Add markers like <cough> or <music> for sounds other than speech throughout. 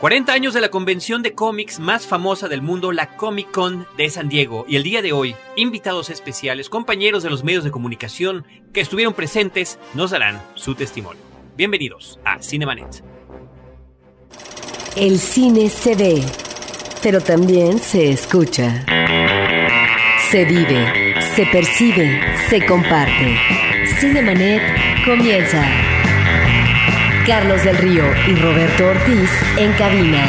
40 años de la convención de cómics más famosa del mundo, la Comic Con de San Diego. Y el día de hoy, invitados especiales, compañeros de los medios de comunicación que estuvieron presentes, nos darán su testimonio. Bienvenidos a Cinemanet. El cine se ve, pero también se escucha. Se vive, se percibe, se comparte. Cinemanet comienza. Carlos del Río y Roberto Ortiz en cabina.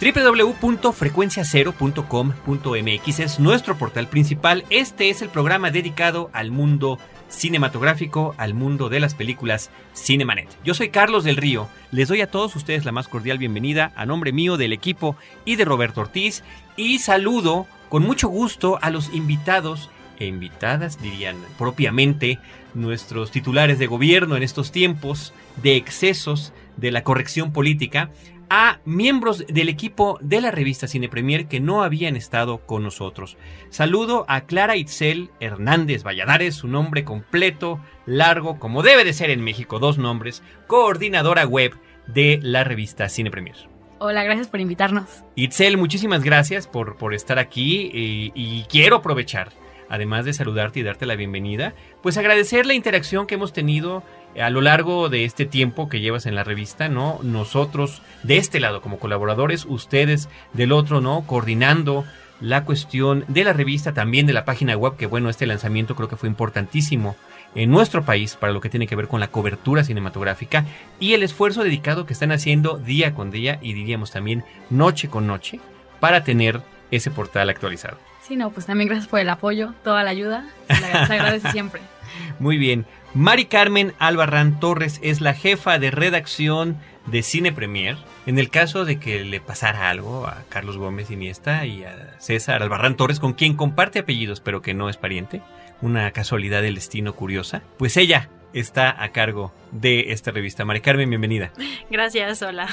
www.frecuenciacero.com.mx es nuestro portal principal. Este es el programa dedicado al mundo cinematográfico, al mundo de las películas Cinemanet. Yo soy Carlos del Río. Les doy a todos ustedes la más cordial bienvenida a nombre mío, del equipo y de Roberto Ortiz. Y saludo con mucho gusto a los invitados e invitadas, dirían propiamente nuestros titulares de gobierno en estos tiempos de excesos de la corrección política, a miembros del equipo de la revista Cine Premier que no habían estado con nosotros. Saludo a Clara Itzel Hernández Valladares, su nombre completo, largo, como debe de ser en México, dos nombres, coordinadora web de la revista Cine Premier. Hola, gracias por invitarnos. Itzel, muchísimas gracias por, por estar aquí y, y quiero aprovechar, además de saludarte y darte la bienvenida, pues agradecer la interacción que hemos tenido a lo largo de este tiempo que llevas en la revista, ¿no? Nosotros de este lado como colaboradores, ustedes del otro, ¿no? Coordinando la cuestión de la revista, también de la página web, que bueno, este lanzamiento creo que fue importantísimo en nuestro país para lo que tiene que ver con la cobertura cinematográfica y el esfuerzo dedicado que están haciendo día con día y diríamos también noche con noche para tener ese portal actualizado. Sí, no, pues también gracias por el apoyo, toda la ayuda, se agradece <laughs> siempre. Muy bien. Mari Carmen Albarrán Torres es la jefa de redacción de Cine Premier. En el caso de que le pasara algo a Carlos Gómez Iniesta y a César Albarrán Torres, con quien comparte apellidos pero que no es pariente, una casualidad del destino curiosa, pues ella está a cargo de esta revista. Mari Carmen, bienvenida. Gracias, hola.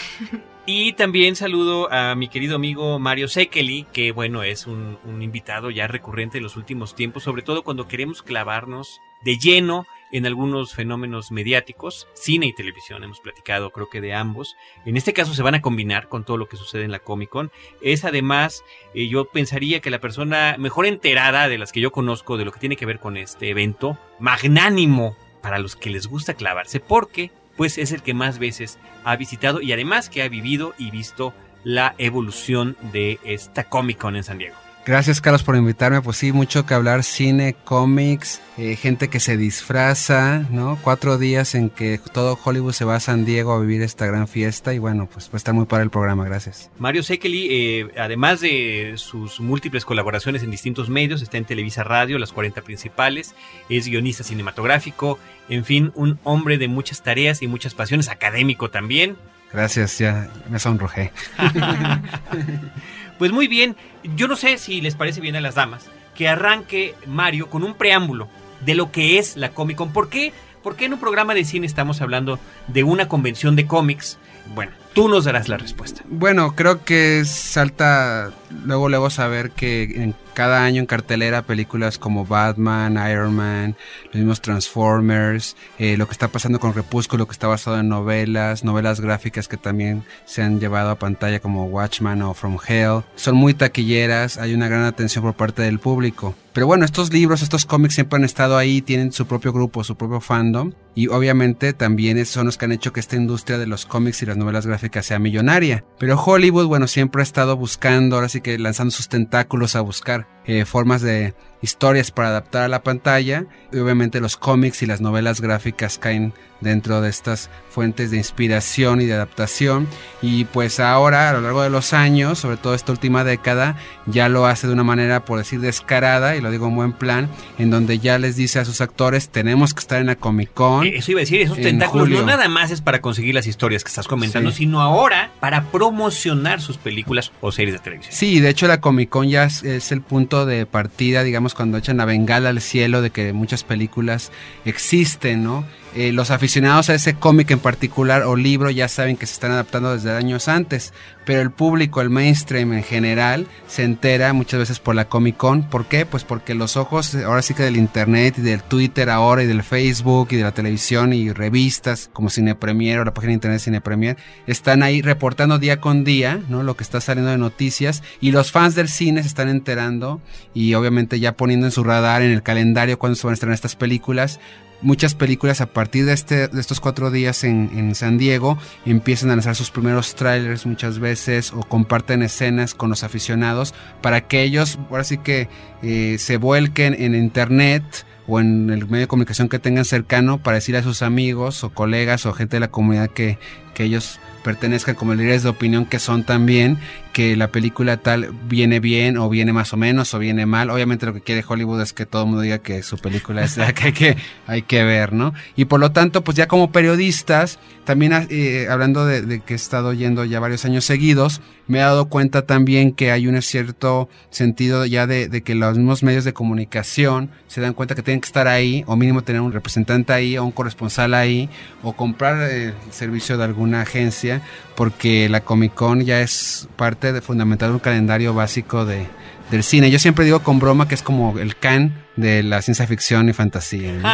Y también saludo a mi querido amigo Mario Sekeli, que bueno, es un, un, invitado ya recurrente en los últimos tiempos, sobre todo cuando queremos clavarnos de lleno en algunos fenómenos mediáticos, cine y televisión, hemos platicado creo que de ambos. En este caso se van a combinar con todo lo que sucede en la Comic Con. Es además, eh, yo pensaría que la persona mejor enterada de las que yo conozco de lo que tiene que ver con este evento, magnánimo para los que les gusta clavarse, porque pues es el que más veces ha visitado y además que ha vivido y visto la evolución de esta Comic Con en San Diego. Gracias Carlos por invitarme, pues sí, mucho que hablar, cine, cómics, eh, gente que se disfraza, ¿no? Cuatro días en que todo Hollywood se va a San Diego a vivir esta gran fiesta y bueno, pues va a estar muy para el programa, gracias. Mario Sekeli, eh, además de sus múltiples colaboraciones en distintos medios, está en Televisa Radio, las 40 principales, es guionista cinematográfico, en fin, un hombre de muchas tareas y muchas pasiones, académico también. Gracias, ya me sonrojé. <laughs> Pues muy bien, yo no sé si les parece bien a las damas que arranque Mario con un preámbulo de lo que es la Comic Con. ¿Por qué? ¿Por qué en un programa de cine estamos hablando de una convención de cómics? Bueno, tú nos darás la respuesta. Bueno, creo que salta luego luego saber que en cada año en cartelera películas como Batman, Iron Man, los mismos Transformers, eh, lo que está pasando con Crepúsculo, que está basado en novelas, novelas gráficas que también se han llevado a pantalla como Watchman o From Hell, son muy taquilleras, hay una gran atención por parte del público. Pero bueno, estos libros, estos cómics siempre han estado ahí, tienen su propio grupo, su propio fandom y obviamente también son los que han hecho que esta industria de los cómics y las novelas gráficas sea millonaria. Pero Hollywood, bueno, siempre ha estado buscando, ahora sí que lanzando sus tentáculos a buscar eh, formas de historias para adaptar a la pantalla y obviamente los cómics y las novelas gráficas caen dentro de estas fuentes de inspiración y de adaptación y pues ahora a lo largo de los años sobre todo esta última década ya lo hace de una manera por decir descarada y lo digo en buen plan en donde ya les dice a sus actores tenemos que estar en la Comic Con eso iba a decir esos tentáculos julio. no nada más es para conseguir las historias que estás comentando sí. sino ahora para promocionar sus películas o series de televisión sí de hecho la Comic Con ya es, es el punto de partida digamos cuando echan la bengala al cielo de que muchas películas existen, ¿no? Eh, los aficionados a ese cómic en particular o libro ya saben que se están adaptando desde años antes, pero el público, el mainstream en general, se entera muchas veces por la Comic Con. ¿Por qué? Pues porque los ojos ahora sí que del internet y del Twitter ahora y del Facebook y de la televisión y revistas como Cine Premier o la página de internet Cine Premier están ahí reportando día con día, ¿no? Lo que está saliendo de noticias y los fans del cine se están enterando y obviamente ya poniendo en su radar en el calendario cuándo se van a estrenar estas películas muchas películas a partir de, este, de estos cuatro días en, en, San Diego empiezan a lanzar sus primeros trailers muchas veces o comparten escenas con los aficionados para que ellos ahora sí que eh, se vuelquen en internet o en el medio de comunicación que tengan cercano para decirle a sus amigos o colegas o gente de la comunidad que, que ellos pertenezcan como líderes de opinión que son también, que la película tal viene bien o viene más o menos o viene mal. Obviamente lo que quiere Hollywood es que todo el mundo diga que su película es la que hay que, hay que ver, ¿no? Y por lo tanto, pues ya como periodistas, también eh, hablando de, que he estado yendo ya varios años seguidos, me he dado cuenta también que hay un cierto sentido ya de, de, que los mismos medios de comunicación se dan cuenta que tienen que estar ahí, o mínimo tener un representante ahí, o un corresponsal ahí, o comprar el servicio de alguna agencia, porque la Comic Con ya es parte de fundamental un calendario básico de, del cine. Yo siempre digo con broma que es como el can de la ciencia ficción y fantasía. ¿no?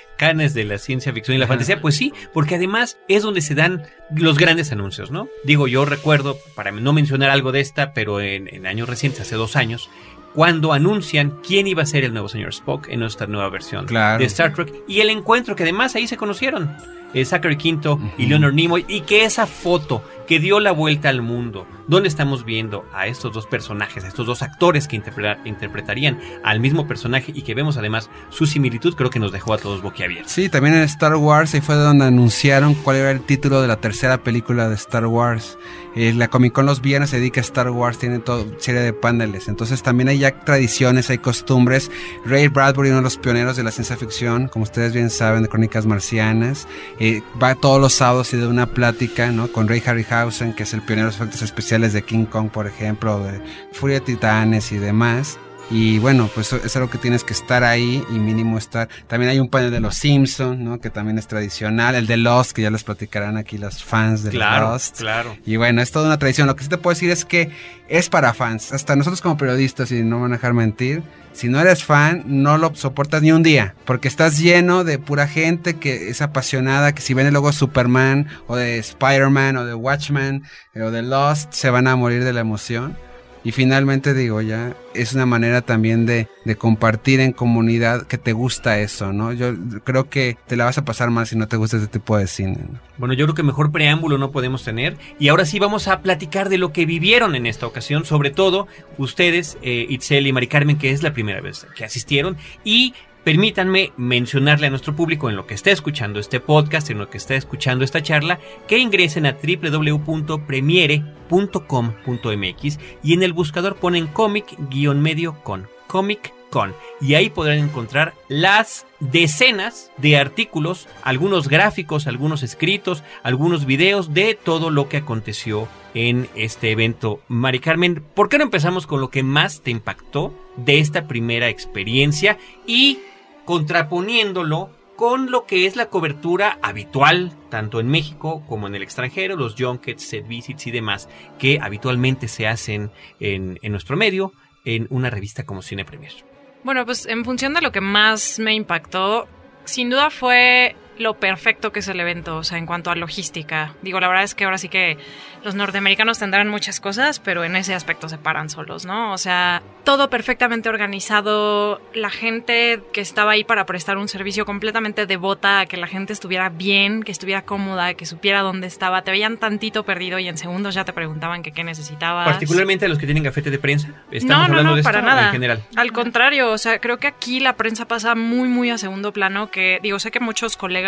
<laughs> Canes de la ciencia ficción y la fantasía, pues sí, porque además es donde se dan los grandes anuncios, ¿no? Digo, yo recuerdo, para no mencionar algo de esta, pero en, en años recientes, hace dos años, cuando anuncian quién iba a ser el nuevo señor Spock en nuestra nueva versión claro. de Star Trek y el encuentro que además ahí se conocieron eh, Zachary Quinto uh -huh. y Leonard Nimoy y que esa foto que dio la vuelta al mundo, donde estamos viendo a estos dos personajes, a estos dos actores que interpreta, interpretarían al mismo personaje y que vemos además su similitud, creo que nos dejó a todos boquiabiertos. Sí, también en Star Wars ahí fue donde anunciaron cuál era el título de la tercera película de Star Wars. Eh, la Comic Con los viernes se dedica a Star Wars, tiene toda serie de paneles. Entonces también hay ya tradiciones, hay costumbres. Ray Bradbury, uno de los pioneros de la ciencia ficción, como ustedes bien saben, de Crónicas Marcianas, eh, va todos los sábados y de una plática ¿no? con Ray Harryhausen, que es el pionero de los efectos especiales de King Kong, por ejemplo, de Furia Titanes y demás. Y bueno, pues es algo que tienes que estar ahí y mínimo estar. También hay un panel de los Simpsons, ¿no? Que también es tradicional. El de Lost, que ya les platicarán aquí los fans de claro, Lost. Claro. Y bueno, es toda una tradición. Lo que sí te puedo decir es que es para fans. Hasta nosotros como periodistas, y no van a dejar mentir, si no eres fan, no lo soportas ni un día, porque estás lleno de pura gente que es apasionada, que si ven el logo Superman o de Spider-Man o de Watchmen eh, o de Lost, se van a morir de la emoción. Y finalmente digo, ya es una manera también de, de, compartir en comunidad que te gusta eso, ¿no? Yo creo que te la vas a pasar mal si no te gusta ese tipo de cine. ¿no? Bueno, yo creo que mejor preámbulo no podemos tener. Y ahora sí vamos a platicar de lo que vivieron en esta ocasión, sobre todo ustedes, eh, Itzel y Mari Carmen, que es la primera vez que asistieron. Y permítanme mencionarle a nuestro público en lo que está escuchando este podcast, en lo que está escuchando esta charla, que ingresen a www.premiere.com.mx y en el buscador ponen cómic-medio con cómic con y ahí podrán encontrar las decenas de artículos, algunos gráficos, algunos escritos, algunos videos de todo lo que aconteció en este evento. Mari Carmen, ¿por qué no empezamos con lo que más te impactó de esta primera experiencia y contraponiéndolo con lo que es la cobertura habitual, tanto en México como en el extranjero, los junkets, set visits y demás, que habitualmente se hacen en, en nuestro medio, en una revista como Cine Premier. Bueno, pues en función de lo que más me impactó, sin duda fue lo perfecto que es el evento, o sea, en cuanto a logística. Digo, la verdad es que ahora sí que los norteamericanos tendrán muchas cosas, pero en ese aspecto se paran solos, ¿no? O sea, todo perfectamente organizado, la gente que estaba ahí para prestar un servicio completamente devota a que la gente estuviera bien, que estuviera cómoda, que supiera dónde estaba, te veían tantito perdido y en segundos ya te preguntaban que qué necesitabas. Particularmente a los que tienen gafete de prensa. ¿Estamos no, no, hablando no, de para esto, nada. En general. Al contrario, o sea, creo que aquí la prensa pasa muy, muy a segundo plano, que digo, sé que muchos colegas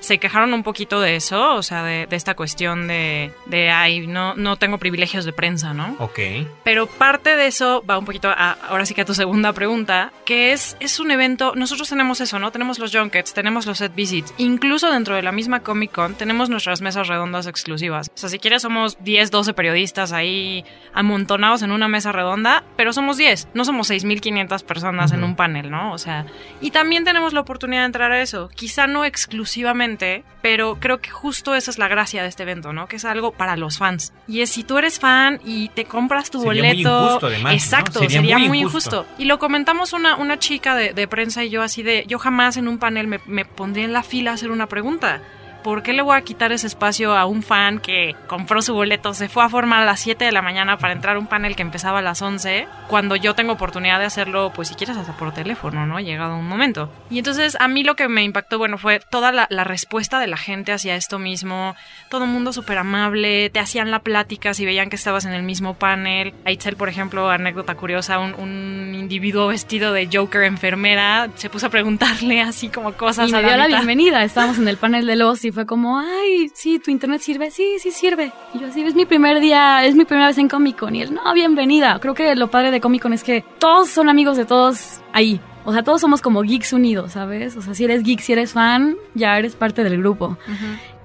se quejaron un poquito de eso, o sea, de, de esta cuestión de, de, ay, no, no tengo privilegios de prensa, ¿no? Ok. Pero parte de eso va un poquito a, ahora sí que a tu segunda pregunta, que es, es un evento, nosotros tenemos eso, ¿no? Tenemos los junkets, tenemos los set visits, incluso dentro de la misma Comic Con tenemos nuestras mesas redondas exclusivas. O sea, si quieres somos 10, 12 periodistas ahí amontonados en una mesa redonda, pero somos 10, no somos 6.500 personas uh -huh. en un panel, ¿no? O sea, y también tenemos la oportunidad de entrar a eso, quizá no exclusivamente exclusivamente, pero creo que justo esa es la gracia de este evento, ¿no? Que es algo para los fans. Y es si tú eres fan y te compras tu Sería muy boleto. injusto, además, ¿no? Exacto, Sería sería, muy muy injusto. injusto. Y lo comentamos una, una chica de, de prensa y yo así de, yo jamás en un panel me, me pondría en la fila a hacer una pregunta. ¿Por qué le voy a quitar ese espacio a un fan que compró su boleto, se fue a formar a las 7 de la mañana para entrar a un panel que empezaba a las 11, cuando yo tengo oportunidad de hacerlo, pues si quieres hasta por teléfono, ¿no? Llegado un momento. Y entonces a mí lo que me impactó, bueno, fue toda la, la respuesta de la gente hacia esto mismo, todo el mundo súper amable, te hacían la plática si veían que estabas en el mismo panel. A Itzel, por ejemplo, anécdota curiosa, un, un individuo vestido de Joker enfermera se puso a preguntarle así como cosas Y a me dio la bienvenida. Estábamos en el panel de los y fue como, ay, sí, tu internet sirve, sí, sí sirve. Y yo así, es mi primer día, es mi primera vez en Comic Con. Y él, no, bienvenida. Creo que lo padre de Comic Con es que todos son amigos de todos ahí. O sea, todos somos como geeks unidos, ¿sabes? O sea, si eres geek, si eres fan, ya eres parte del grupo.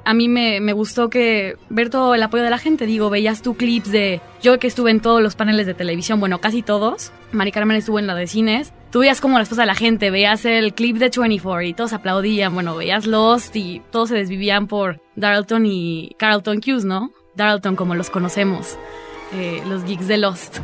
A mí me, me gustó que ver todo el apoyo de la gente. Digo, veías tú clips de. Yo que estuve en todos los paneles de televisión, bueno, casi todos. Mari Carmen estuvo en la de cines. Tú veías como la esposa de la gente, veías el clip de 24 y todos aplaudían. Bueno, veías Lost y todos se desvivían por Darlton y Carlton Hughes, ¿no? Darlton, como los conocemos, eh, los geeks de Lost.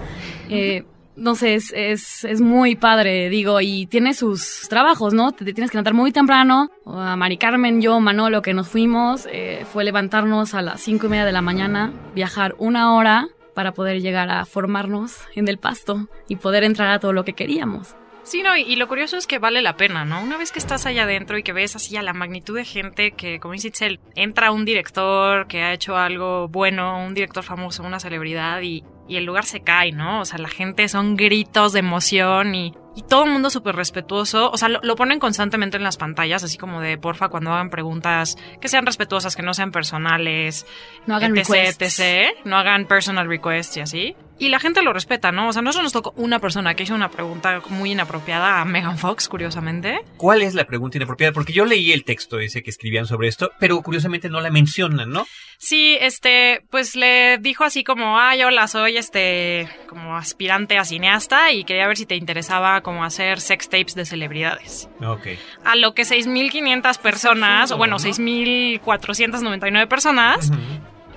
Eh, no sé, es, es, es muy padre, digo, y tiene sus trabajos, ¿no? Te, tienes que levantar muy temprano. A Mari Carmen, yo, Manolo, que nos fuimos, eh, fue levantarnos a las cinco y media de la mañana, viajar una hora para poder llegar a formarnos en el pasto y poder entrar a todo lo que queríamos. Sí, no, y, y lo curioso es que vale la pena, ¿no? Una vez que estás allá adentro y que ves así a la magnitud de gente que, como dice Itzel, entra un director que ha hecho algo bueno, un director famoso, una celebridad y, y el lugar se cae, ¿no? O sea, la gente son gritos de emoción y, y todo el mundo súper respetuoso. O sea, lo, lo ponen constantemente en las pantallas, así como de, porfa, cuando hagan preguntas, que sean respetuosas, que no sean personales, No hagan etc, requests. etc. No hagan personal requests y así. Y la gente lo respeta, ¿no? O sea, nosotros nos tocó una persona que hizo una pregunta muy inapropiada a Megan Fox, curiosamente. ¿Cuál es la pregunta inapropiada? Porque yo leí el texto ese que escribían sobre esto, pero curiosamente no la mencionan, ¿no? Sí, este, pues le dijo así como, ay, hola, soy este, como aspirante a cineasta y quería ver si te interesaba como hacer sex tapes de celebridades. Ok. A lo que 6.500 personas, o bueno, ¿no? 6.499 personas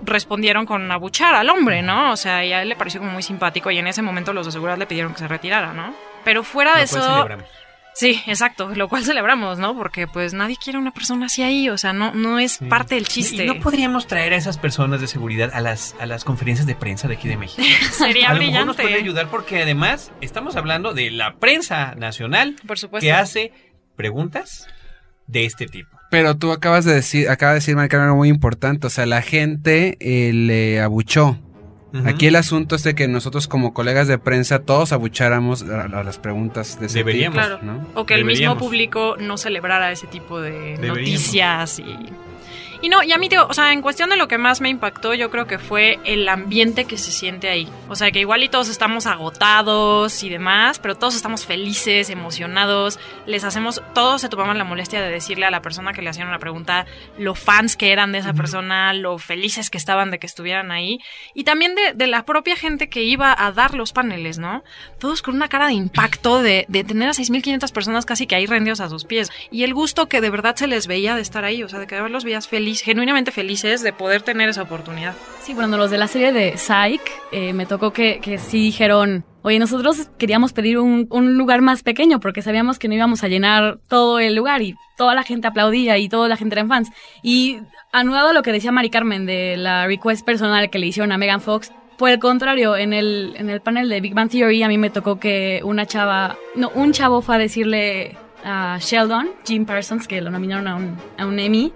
respondieron con abuchar al hombre, ¿no? O sea, y a él le pareció como muy simpático y en ese momento los de seguridad le pidieron que se retirara, ¿no? Pero fuera de eso... celebramos. Sí, exacto, lo cual celebramos, ¿no? Porque pues nadie quiere una persona así ahí, o sea, no, no es Sí. parte del chiste. ¿Y no podríamos traer a esas personas de seguridad a las, a las conferencias de prensa de aquí de México? <laughs> Sería a lo mejor nos brillante. puede ayudar porque además estamos hablando de la prensa nacional Por supuesto. que hace preguntas de este tipo. Pero tú acabas de decir, acaba de decir, Mari Carmen, algo muy importante. O sea, la gente eh, le abuchó. Aquí el asunto es de que nosotros como colegas de prensa todos abucháramos a, a las preguntas de ese Deberíamos. tipo, Claro. ¿no? O que el mismo público no celebrara ese tipo de Deberíamos. noticias y... Y no, y a mí, tío, o sea, en cuestión de lo que más me impactó, yo creo que fue el ambiente que se siente ahí. O sea, que igual y todos estamos agotados y demás, pero todos estamos felices, emocionados. Les hacemos, todos se tomaban la molestia de decirle a la persona que le hacían una pregunta lo fans que eran de esa persona, lo felices que estaban de que estuvieran ahí. Y también de, de la propia gente que iba a dar los paneles, ¿no? Todos con una cara de impacto de, de tener a 6.500 personas casi que ahí rendidos a sus pies. Y el gusto que de verdad se les veía de estar ahí, o sea, de que de los veías feliz, genuinamente felices de poder tener esa oportunidad. Sí, bueno, los de la serie de Psych, eh, me tocó que, que sí dijeron, oye, nosotros queríamos pedir un, un lugar más pequeño porque sabíamos que no íbamos a llenar todo el lugar y toda la gente aplaudía y toda la gente eran fans. Y anudado a lo que decía Mari Carmen de la request personal que le hicieron a Megan Fox, por el contrario, en el, en el panel de Big Bang Theory a mí me tocó que una chava, no, un chavo fue a decirle a Sheldon, Jim Parsons, que lo nominaron a un, a un Emmy,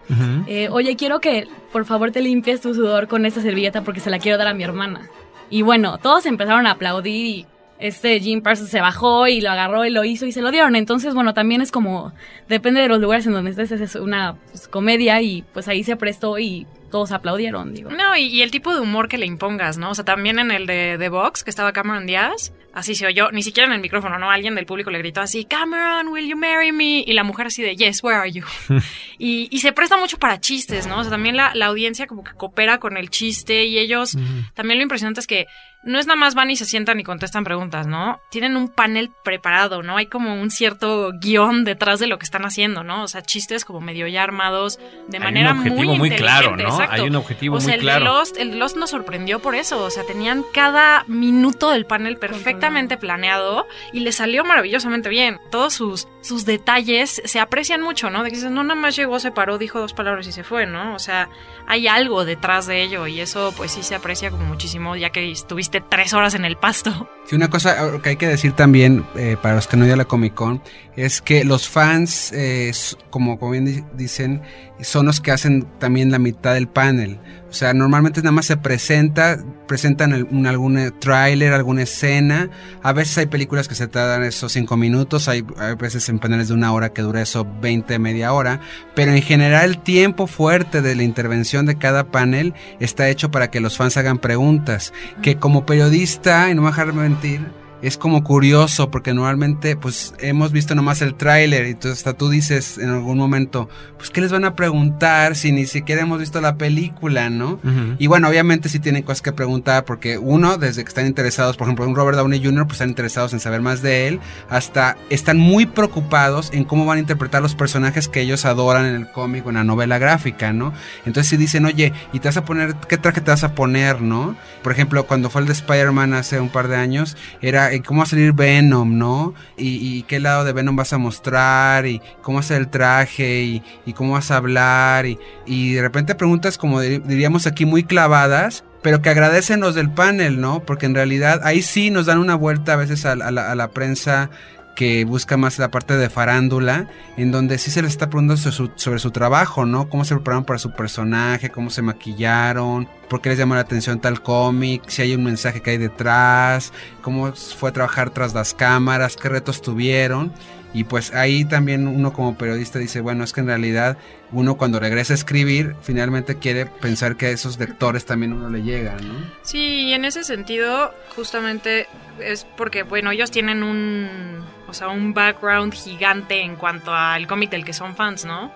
eh, oye, quiero que por favor te limpies tu sudor con esta servilleta porque se la quiero dar a mi hermana. Y bueno, todos empezaron a aplaudir y este Jim Parsons se bajó y lo agarró y lo hizo y se lo dieron. Entonces, bueno, también es como, depende de los lugares en donde estés, es una pues, comedia y pues ahí se prestó y todos aplaudieron, digo. No, y, y el tipo de humor que le impongas, ¿no? O sea, también en el de The Box, que estaba Cameron Díaz, así se oyó, ni siquiera en el micrófono, ¿no? Alguien del público le gritó así, Cameron, will you marry me? Y la mujer así de, yes, where are you? <laughs> y, y se presta mucho para chistes, ¿no? O sea, también la, la audiencia como que coopera con el chiste y ellos, también lo impresionante es que no es nada más van y se sientan y contestan preguntas, ¿no? Tienen un panel preparado, ¿no? Hay como un cierto guion detrás de lo que están haciendo, ¿no? O sea, chistes como medio ya armados de Hay manera un objetivo muy, muy claro, ¿no? exacto. Hay un objetivo o sea, muy el claro. De Lost, el de Lost nos sorprendió por eso. O sea, tenían cada minuto del panel planeado y le salió maravillosamente bien. Todos sus, sus detalles se aprecian mucho, ¿no? De que no, nada más llegó, se paró, dijo dos palabras y se fue, ¿no? O sea, hay algo detrás de ello y eso, pues sí se aprecia como muchísimo, ya que estuviste tres horas en el pasto. Sí, una cosa que hay que decir también, eh, para los que no ido a la Comic Con, es que los fans, eh, como, como bien di- dicen, son los que hacen también la mitad del panel. O sea, normalmente nada más se presenta, presentan un, algún eh, tráiler, alguna escena. A veces hay películas que se tardan esos cinco minutos, hay, veces en paneles de una hora que dura eso 20, media hora. Pero en general el tiempo fuerte de la intervención de cada panel está hecho para que los fans hagan preguntas. Que como periodista, y no me dejar mentir, es como curioso porque normalmente pues hemos visto nomás el tráiler y entonces hasta tú dices en algún momento, pues qué les van a preguntar si ni siquiera hemos visto la película, ¿no? Y bueno, obviamente sí tienen cosas que preguntar porque uno, desde que están interesados, por ejemplo, un Robert Downey Jr., pues están interesados en saber más de él, hasta están muy preocupados en cómo van a interpretar los personajes que ellos adoran en el cómic o en la novela gráfica, ¿no? Entonces si dicen, oye, ¿y te vas a poner, qué traje te vas a poner, no? Por ejemplo, cuando fue el de Spider-Man hace un par de años, era cómo va a salir Venom, ¿no? Y, qué lado de Venom vas a mostrar, y cómo hacer el traje, y, y cómo vas a hablar, y, y de repente preguntas como dir- diríamos aquí muy clavadas, pero que agradecen los del panel, ¿no? Porque en realidad ahí sí nos dan una vuelta a veces a la prensa que busca más la parte de farándula, en donde sí se les está preguntando sobre su, trabajo, ¿no? Cómo se prepararon para su personaje, cómo se maquillaron, por qué les llama la atención tal cómic, si hay un mensaje que hay detrás, cómo fue trabajar tras las cámaras, qué retos tuvieron. Y pues ahí también uno como periodista dice, bueno, es que en realidad uno cuando regresa a escribir, finalmente quiere pensar que a esos lectores también uno le llega, ¿no? Sí, y en ese sentido, justamente es porque, bueno, ellos tienen un, o sea, un background gigante en cuanto al cómic del que son fans, ¿no?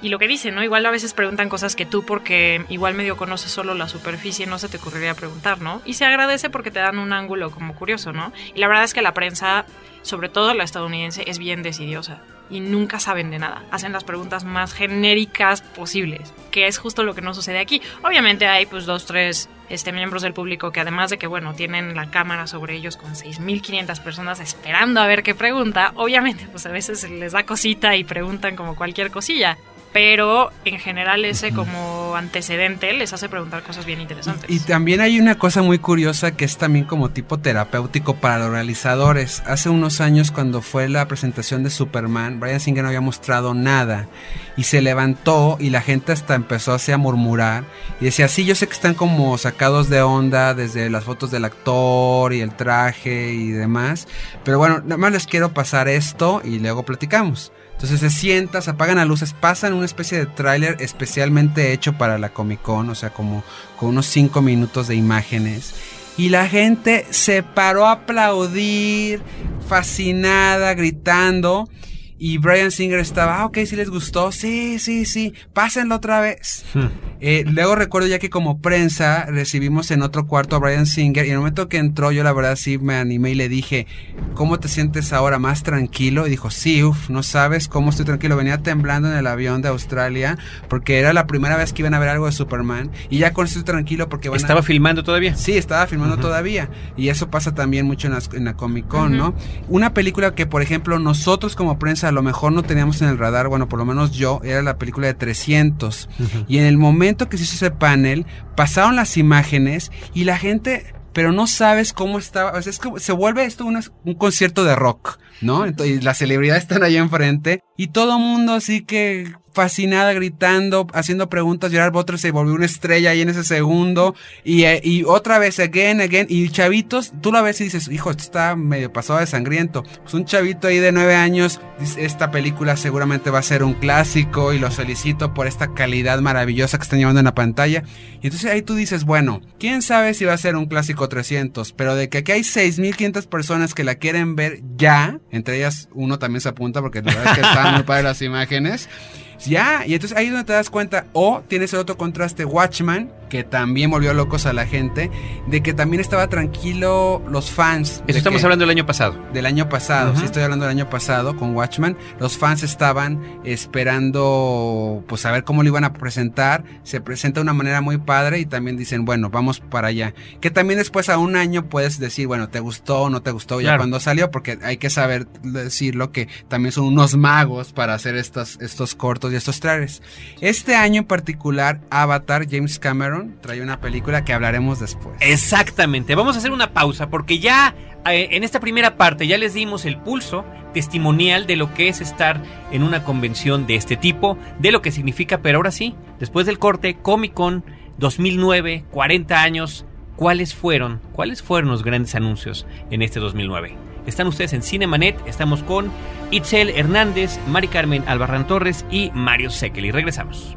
Y lo que dicen, ¿no? Igual a veces preguntan cosas que tú, porque igual medio conoces solo la superficie, no se te ocurriría preguntar, ¿no? Y se agradece porque te dan un ángulo como curioso, ¿no? Y la verdad es que la prensa, sobre todo la estadounidense, es bien decidiosa. Y nunca saben de nada. Hacen las preguntas más genéricas posibles. Que es justo lo que no sucede aquí. Obviamente hay pues dos, tres este, miembros del público que además de que, bueno, tienen la cámara sobre ellos con 6.500 personas esperando a ver qué pregunta, obviamente pues a veces les da cosita y preguntan como cualquier cosilla. Pero en general ese como antecedente les hace preguntar cosas bien interesantes. Y también hay una cosa muy curiosa que es también como tipo terapéutico para los realizadores. Hace unos años cuando fue la presentación de Superman, Brian Singer no había mostrado nada y se levantó y la gente hasta empezó así a murmurar y decía, sí, yo sé que están como sacados de onda desde las fotos del actor y el traje y demás, pero bueno, nada más les quiero pasar esto y luego platicamos. Entonces se sientan, se apagan las luces, pasan una especie de tráiler especialmente hecho para la Comic Con, o sea, como con unos 5 minutos de imágenes. Y la gente se paró a aplaudir, fascinada, gritando. Y Brian Singer estaba, ah, ok, sí les gustó, sí, sí, sí, pásenlo otra vez. Eh, luego recuerdo ya que como prensa recibimos en otro cuarto a Brian Singer y en el momento que entró yo la verdad sí me animé y le dije, ¿cómo te sientes ahora más tranquilo? Y dijo, sí, uff, no sabes cómo estoy tranquilo. Venía temblando en el avión de Australia porque era la primera vez que iban a ver algo de Superman y ya con eso estoy tranquilo porque van a... ¿Estaba filmando todavía? Sí, estaba filmando todavía. Y eso pasa también mucho en, las- en la Comic Con, ¿no? Una película que, por ejemplo, nosotros como prensa a lo mejor no teníamos en el radar, bueno, por lo menos yo, era la película de 300. Y en el momento que se hizo ese panel, pasaron las imágenes y la gente... Pero no sabes cómo estaba. O sea, es como, se vuelve esto una- un concierto de rock, ¿no? Entonces, y las celebridades están ahí enfrente. Y todo mundo así que fascinada, gritando, haciendo preguntas. Gerard Butler se volvió una estrella ahí en ese segundo. Y, eh, y otra vez, again, again. Y chavitos, tú la ves y dices, hijo, esto está medio pasado de sangriento. Pues un chavito ahí de nueve años, esta película seguramente va a ser un clásico. Y los felicito por esta calidad maravillosa que están llevando en la pantalla. Y entonces ahí tú dices, bueno, quién sabe si va a ser un clásico 300. Pero de que aquí hay 6.500 personas que la quieren ver ya. Entre ellas, uno también se apunta porque la verdad es que están muy las imágenes. Ya, y entonces ahí es donde te das cuenta, o tienes el otro contraste, Watchman, que también volvió locos a la gente, de que también estaba tranquilo los fans. Eso estamos hablando del año pasado. Del año pasado, sí estoy hablando del año pasado con Watchman. Los fans estaban esperando pues a ver cómo lo iban a presentar. Se presenta de una manera muy padre y también dicen, bueno, vamos para allá. Que también después a un año puedes decir, bueno, te gustó o no te gustó ya cuando salió, porque hay que saber decirlo que también son unos magos para hacer estos, estos cortos y estos trailers. Este año en particular, Avatar, James Cameron, trae una película que hablaremos después. Exactamente, vamos a hacer una pausa porque ya eh, en esta primera parte ya les dimos el pulso testimonial de lo que es estar en una convención de este tipo, de lo que significa, pero ahora sí, después del corte, Comic Con 2009, 40 años, ¿cuáles fueron, cuáles fueron los grandes anuncios en este 2009? Están ustedes en Cinemanet, estamos con Itzel Hernández, Mari Carmen Albarrán Torres y Mario y Regresamos.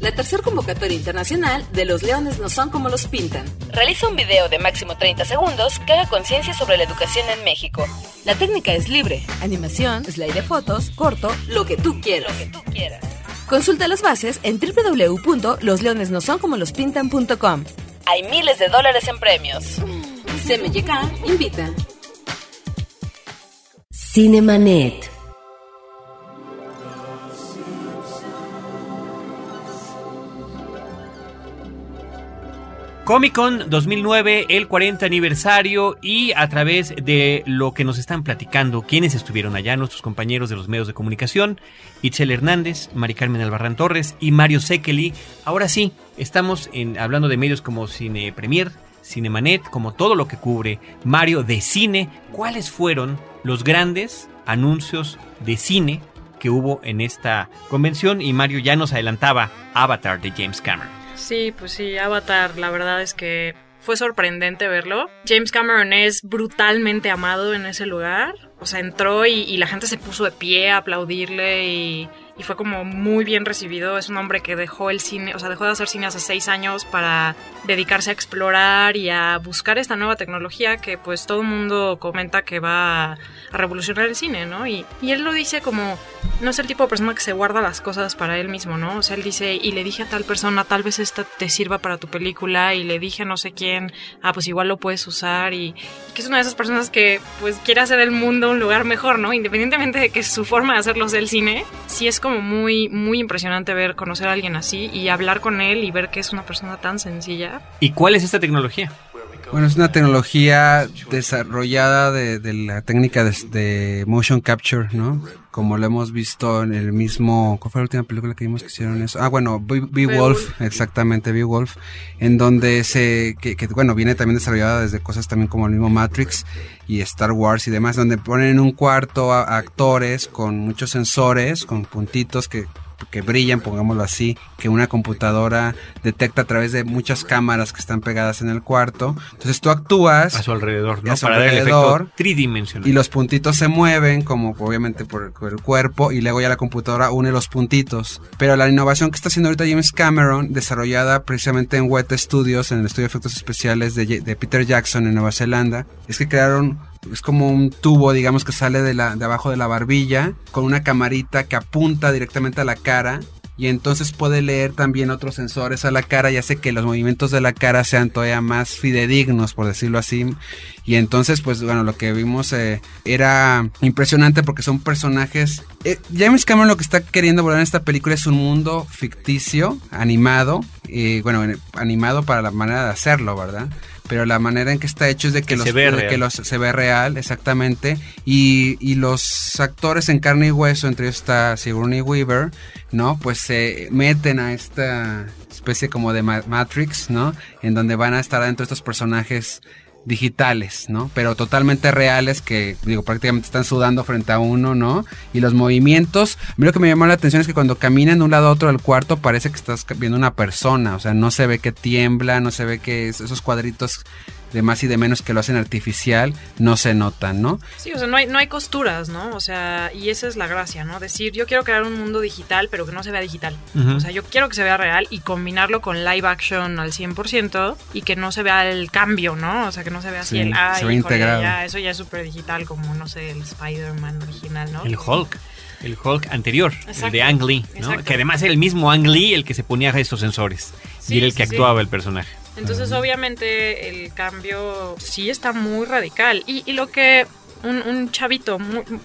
la tercera convocatoria internacional de Los Leones no son como los pintan. Realiza un video de máximo 30 segundos que haga conciencia sobre la educación en México. La técnica es libre. Animación, slide de fotos, corto, lo que tú quieras. Lo que tú quieras. Consulta las bases en www.losleonesnosoncomolospintan.com. Hay miles de dólares en premios. CMYK invita. Cinemanet. Comic Con 2009, el 40 aniversario y a través de lo que nos están platicando, quienes estuvieron allá, nuestros compañeros de los medios de comunicación, Itzel Hernández, Mari Carmen Albarrán Torres y Mario Sekeli. Ahora sí, estamos en, hablando de medios como Cine Premier, Cinemanet, como todo lo que cubre Mario de cine. ¿Cuáles fueron los grandes anuncios de cine que hubo en esta convención? Y Mario ya nos adelantaba Avatar de James Cameron. Sí, pues sí, Avatar, la verdad es que fue sorprendente verlo. James Cameron es brutalmente amado en ese lugar. O sea, entró y, y la gente se puso de pie a aplaudirle y y fue como muy bien recibido. Es un hombre que dejó el cine, o sea, dejó de hacer cine hace seis años para dedicarse a explorar y a buscar esta nueva tecnología que pues todo el mundo comenta que va a revolucionar el cine, ¿no? Y, y él lo dice como, no es el tipo de persona que se guarda las cosas para él mismo, ¿no? O sea, él dice, y le dije a tal persona, tal vez esta te sirva para tu película, y le dije a no sé quién, ah, pues igual lo puedes usar, y, y que es una de esas personas que pues quiere hacer el mundo un lugar mejor, ¿no? Independientemente de que su forma de hacerlo sea el cine, sí es como muy, muy impresionante ver, conocer a alguien así y hablar con él y ver que es una persona tan sencilla. ¿Y cuál es esta tecnología? Bueno, es una tecnología desarrollada de, la técnica de, motion capture, ¿no? Como lo hemos visto en el mismo... ¿Cuál fue la última película que vimos que hicieron eso? Ah, bueno, Beowulf, exactamente, Beowulf, en donde se... Que, bueno, viene también desarrollada desde cosas también como el mismo Matrix y Star Wars y demás, donde ponen en un cuarto a actores con muchos sensores, con puntitos que que brillan, pongámoslo así, que una computadora detecta a través de muchas cámaras que están pegadas en el cuarto. Entonces tú actúas a su alrededor, ¿no? Para dar el efecto tridimensional. Y los puntitos se mueven, como obviamente por, el cuerpo, y luego ya la computadora une los puntitos. Pero la innovación que está haciendo ahorita James Cameron, desarrollada precisamente en Weta Studios, en el estudio de efectos especiales de, de Peter Jackson en Nueva Zelanda, es que crearon es como un tubo, digamos, que sale de, la, de abajo de la barbilla, con una camarita que apunta directamente a la cara. Y entonces puede leer también otros sensores a la cara y hace que los movimientos de la cara sean todavía más fidedignos, por decirlo así. Y entonces, pues bueno, lo que vimos eh, era impresionante porque son personajes... Eh, James Cameron lo que está queriendo volar en esta película es un mundo ficticio, animado, y bueno, animado para la manera de hacerlo, ¿verdad? Pero la manera en que está hecho es de que, los, se ve que los, se ve real, exactamente, y, y, los actores en carne y hueso, entre ellos está Sigourney Weaver, ¿no? Pues se meten a esta especie como de Matrix, ¿no? En donde van a estar dentro de estos personajes digitales, ¿no? Pero totalmente reales que, digo, prácticamente están sudando frente a uno, ¿no? Y los movimientos, a mí lo que me llamó la atención es que cuando caminan de un lado a otro del cuarto parece que estás viendo una persona, o sea, no se ve que tiembla, no se ve que esos cuadritos de más y de menos que lo hacen artificial, no se notan, ¿no? Sí, o sea, no hay, no hay costuras, ¿no? O sea, y esa es la gracia, ¿no? Decir, yo quiero crear un mundo digital, pero que no se vea digital. O sea, yo quiero que se vea real y combinarlo con live action al 100% y que no se vea el cambio, ¿no? O sea, que no se vea así el, se ve integrado. Ya, eso ya es súper digital, como, no sé, el Spider-Man original, ¿no? El Hulk el Hulk anterior, el de Ang Lee, ¿no? que además era el mismo Ang Lee el que se ponía estos sensores y era el que actuaba el personaje. Entonces, obviamente, el cambio sí está muy radical. Y, y lo que un, chavito,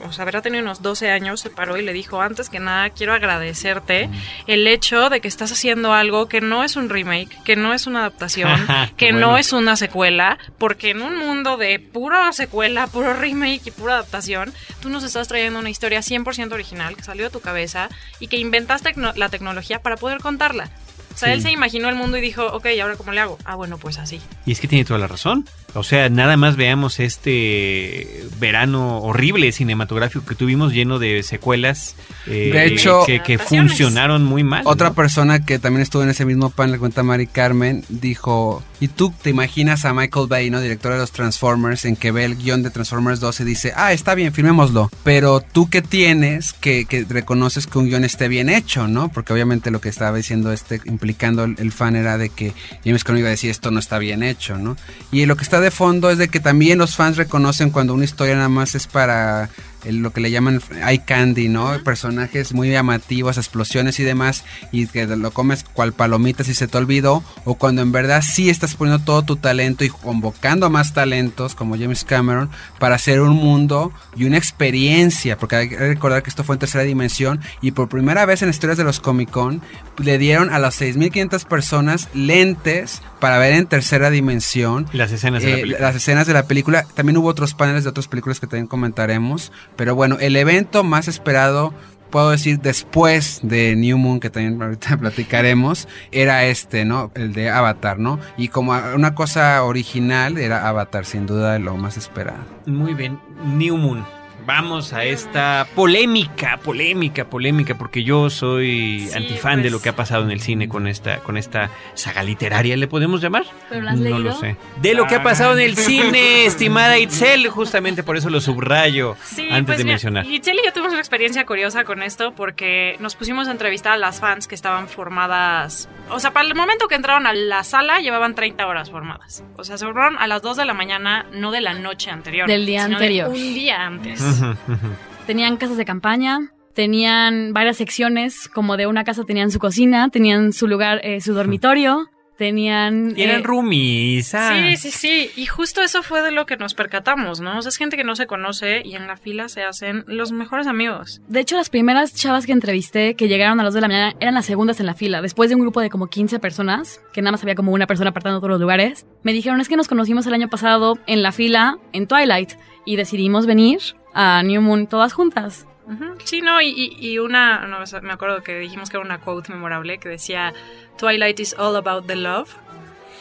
o sea, habrá tenido unos 12 años, se paró y le dijo, antes que nada, quiero agradecerte el hecho de que estás haciendo algo que no es un remake, que no es una adaptación, <laughs> que no es una secuela, porque en un mundo de pura secuela, puro remake y pura adaptación, tú nos estás trayendo una historia 100% original que salió de tu cabeza y que inventaste la tecnología para poder contarla. O sea, él se imaginó el mundo y dijo, ok, ¿y ahora cómo le hago? Ah, bueno, pues así. Y es que tiene toda la razón. O sea, nada más veamos este verano horrible cinematográfico que tuvimos lleno de secuelas eh, de hecho, que, funcionaron muy mal. Otra persona que también estuvo en ese mismo panel, cuenta Mari Carmen, dijo, ¿y tú te imaginas a Michael Bay, ¿no? director de los Transformers, en que ve el guion de Transformers 12 y dice, ah, está bien, firmémoslo. Pero tú qué tienes que, que reconoces que un guion esté bien hecho, ¿no? Porque obviamente lo que estaba diciendo este, el, fan era de que James Cameron iba a decir esto no está bien hecho, ¿no? Y lo que está de fondo es de que también los fans reconocen cuando una historia nada más es para lo que le llaman eye candy, ¿no? Personajes muy llamativos, explosiones y demás, y que lo comes cual palomitas y se te olvidó, o cuando en verdad sí estás poniendo todo tu talento y convocando a más talentos como James Cameron para hacer un mundo y una experiencia, porque hay que recordar que esto fue en tercera dimensión y por primera vez en historias de los Comic Con le dieron a las 6.500 personas lentes para ver en tercera dimensión. Las escenas de la eh, película. Las escenas de la película. También hubo otros paneles de otras películas que también comentaremos. Pero bueno, el evento más esperado puedo decir después de New Moon, que también ahorita <laughs> platicaremos, era este, ¿no? El de Avatar, ¿no? Y como una cosa original era Avatar, sin duda lo más esperado. Muy bien, New Moon vamos a esta polémica, polémica, polémica, porque yo soy antifan de lo pues. que ha pasado en el cine con esta, con esta saga literaria, ¿le podemos llamar? no lo sé. De lo que ha pasado en el cine, estimada Itzel, justamente por eso lo subrayo antes pues de mencionar. Itzel y yo tuvimos una experiencia curiosa con esto porque nos pusimos a entrevistar a las fans que estaban formadas, o sea, para el momento que entraron a la sala llevaban 30 horas formadas. O sea, se formaron a las 2 de la mañana, no de la noche anterior. Del día anterior. un día antes. Tenían casas de campaña, tenían varias secciones, como de una casa tenían su cocina, tenían su lugar, eh, su dormitorio, <laughs> tenían... Y eran eh, roomies. Ah. Sí, sí, sí. Y justo eso fue de lo que nos percatamos, ¿no? O sea, es gente que no se conoce y en la fila se hacen los mejores amigos. De hecho, las primeras chavas que entrevisté que llegaron a las 2 de la mañana eran las segundas en la fila. Después de un grupo de como 15 personas, que nada más había como una persona apartando todos los lugares, me dijeron es que nos conocimos el año pasado en la fila en Twilight y decidimos venir a New Moon todas juntas. Sí, no, y, y una, no, me acuerdo que dijimos que era una quote memorable que decía, Twilight is all about the love.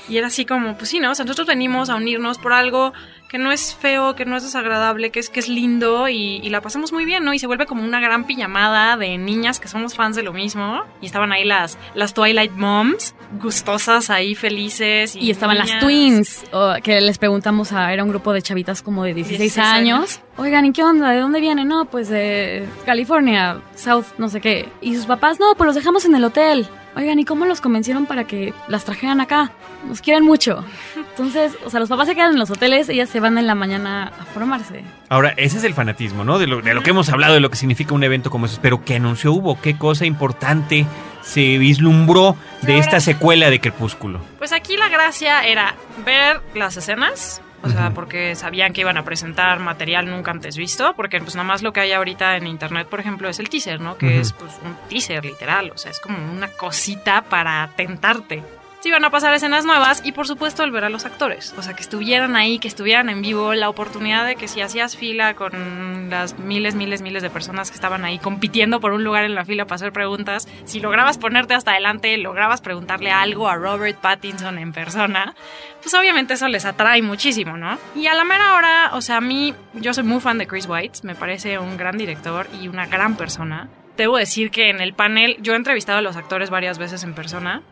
Y era así como, pues sí, ¿no? O sea, nosotros venimos a unirnos por algo que no es feo, que no es desagradable, que es, que es lindo y, la pasamos muy bien, ¿no? Y se vuelve como una gran pijamada de niñas que somos fans de lo mismo. Y estaban ahí las, las Twilight Moms, gustosas ahí, felices. Y, estaban las Twins, que les preguntamos a, era un grupo de chavitas como de 16, años. Oigan, ¿y qué onda? ¿De dónde vienen? No, pues de California, South, no sé qué. Y sus papás, no, pues los dejamos en el hotel. Oigan, ¿y cómo los convencieron para que las trajeran acá? Nos quieren mucho. Entonces, o sea, los papás se quedan en los hoteles, ellas se van en la mañana a formarse. Ahora, ese es el fanatismo, ¿no? De lo, de lo que hemos hablado, de lo que significa un evento como ese. Pero, ¿qué anuncio hubo? ¿Qué cosa importante se vislumbró de esta secuela de Crepúsculo? Pues aquí la gracia era ver las escenas, o sea, porque sabían que iban a presentar material nunca antes visto, porque pues nada más lo que hay ahorita en internet, por ejemplo, es el teaser, ¿no? Que es pues un teaser literal, o sea, es como una cosita para tentarte. Se iban a pasar escenas nuevas y por supuesto el ver a los actores, o sea, que estuvieran ahí, que estuvieran en vivo, la oportunidad de que si hacías fila con las miles, miles, miles de personas que estaban ahí compitiendo por un lugar en la fila para hacer preguntas, si lograbas ponerte hasta adelante, lograbas preguntarle algo a Robert Pattinson en persona, pues obviamente eso les atrae muchísimo, ¿no? Y a la mera hora, o sea, a mí, yo soy muy fan de Chris White, me parece un gran director y una gran persona. Debo decir que en el panel, yo he entrevistado a los actores varias veces en persona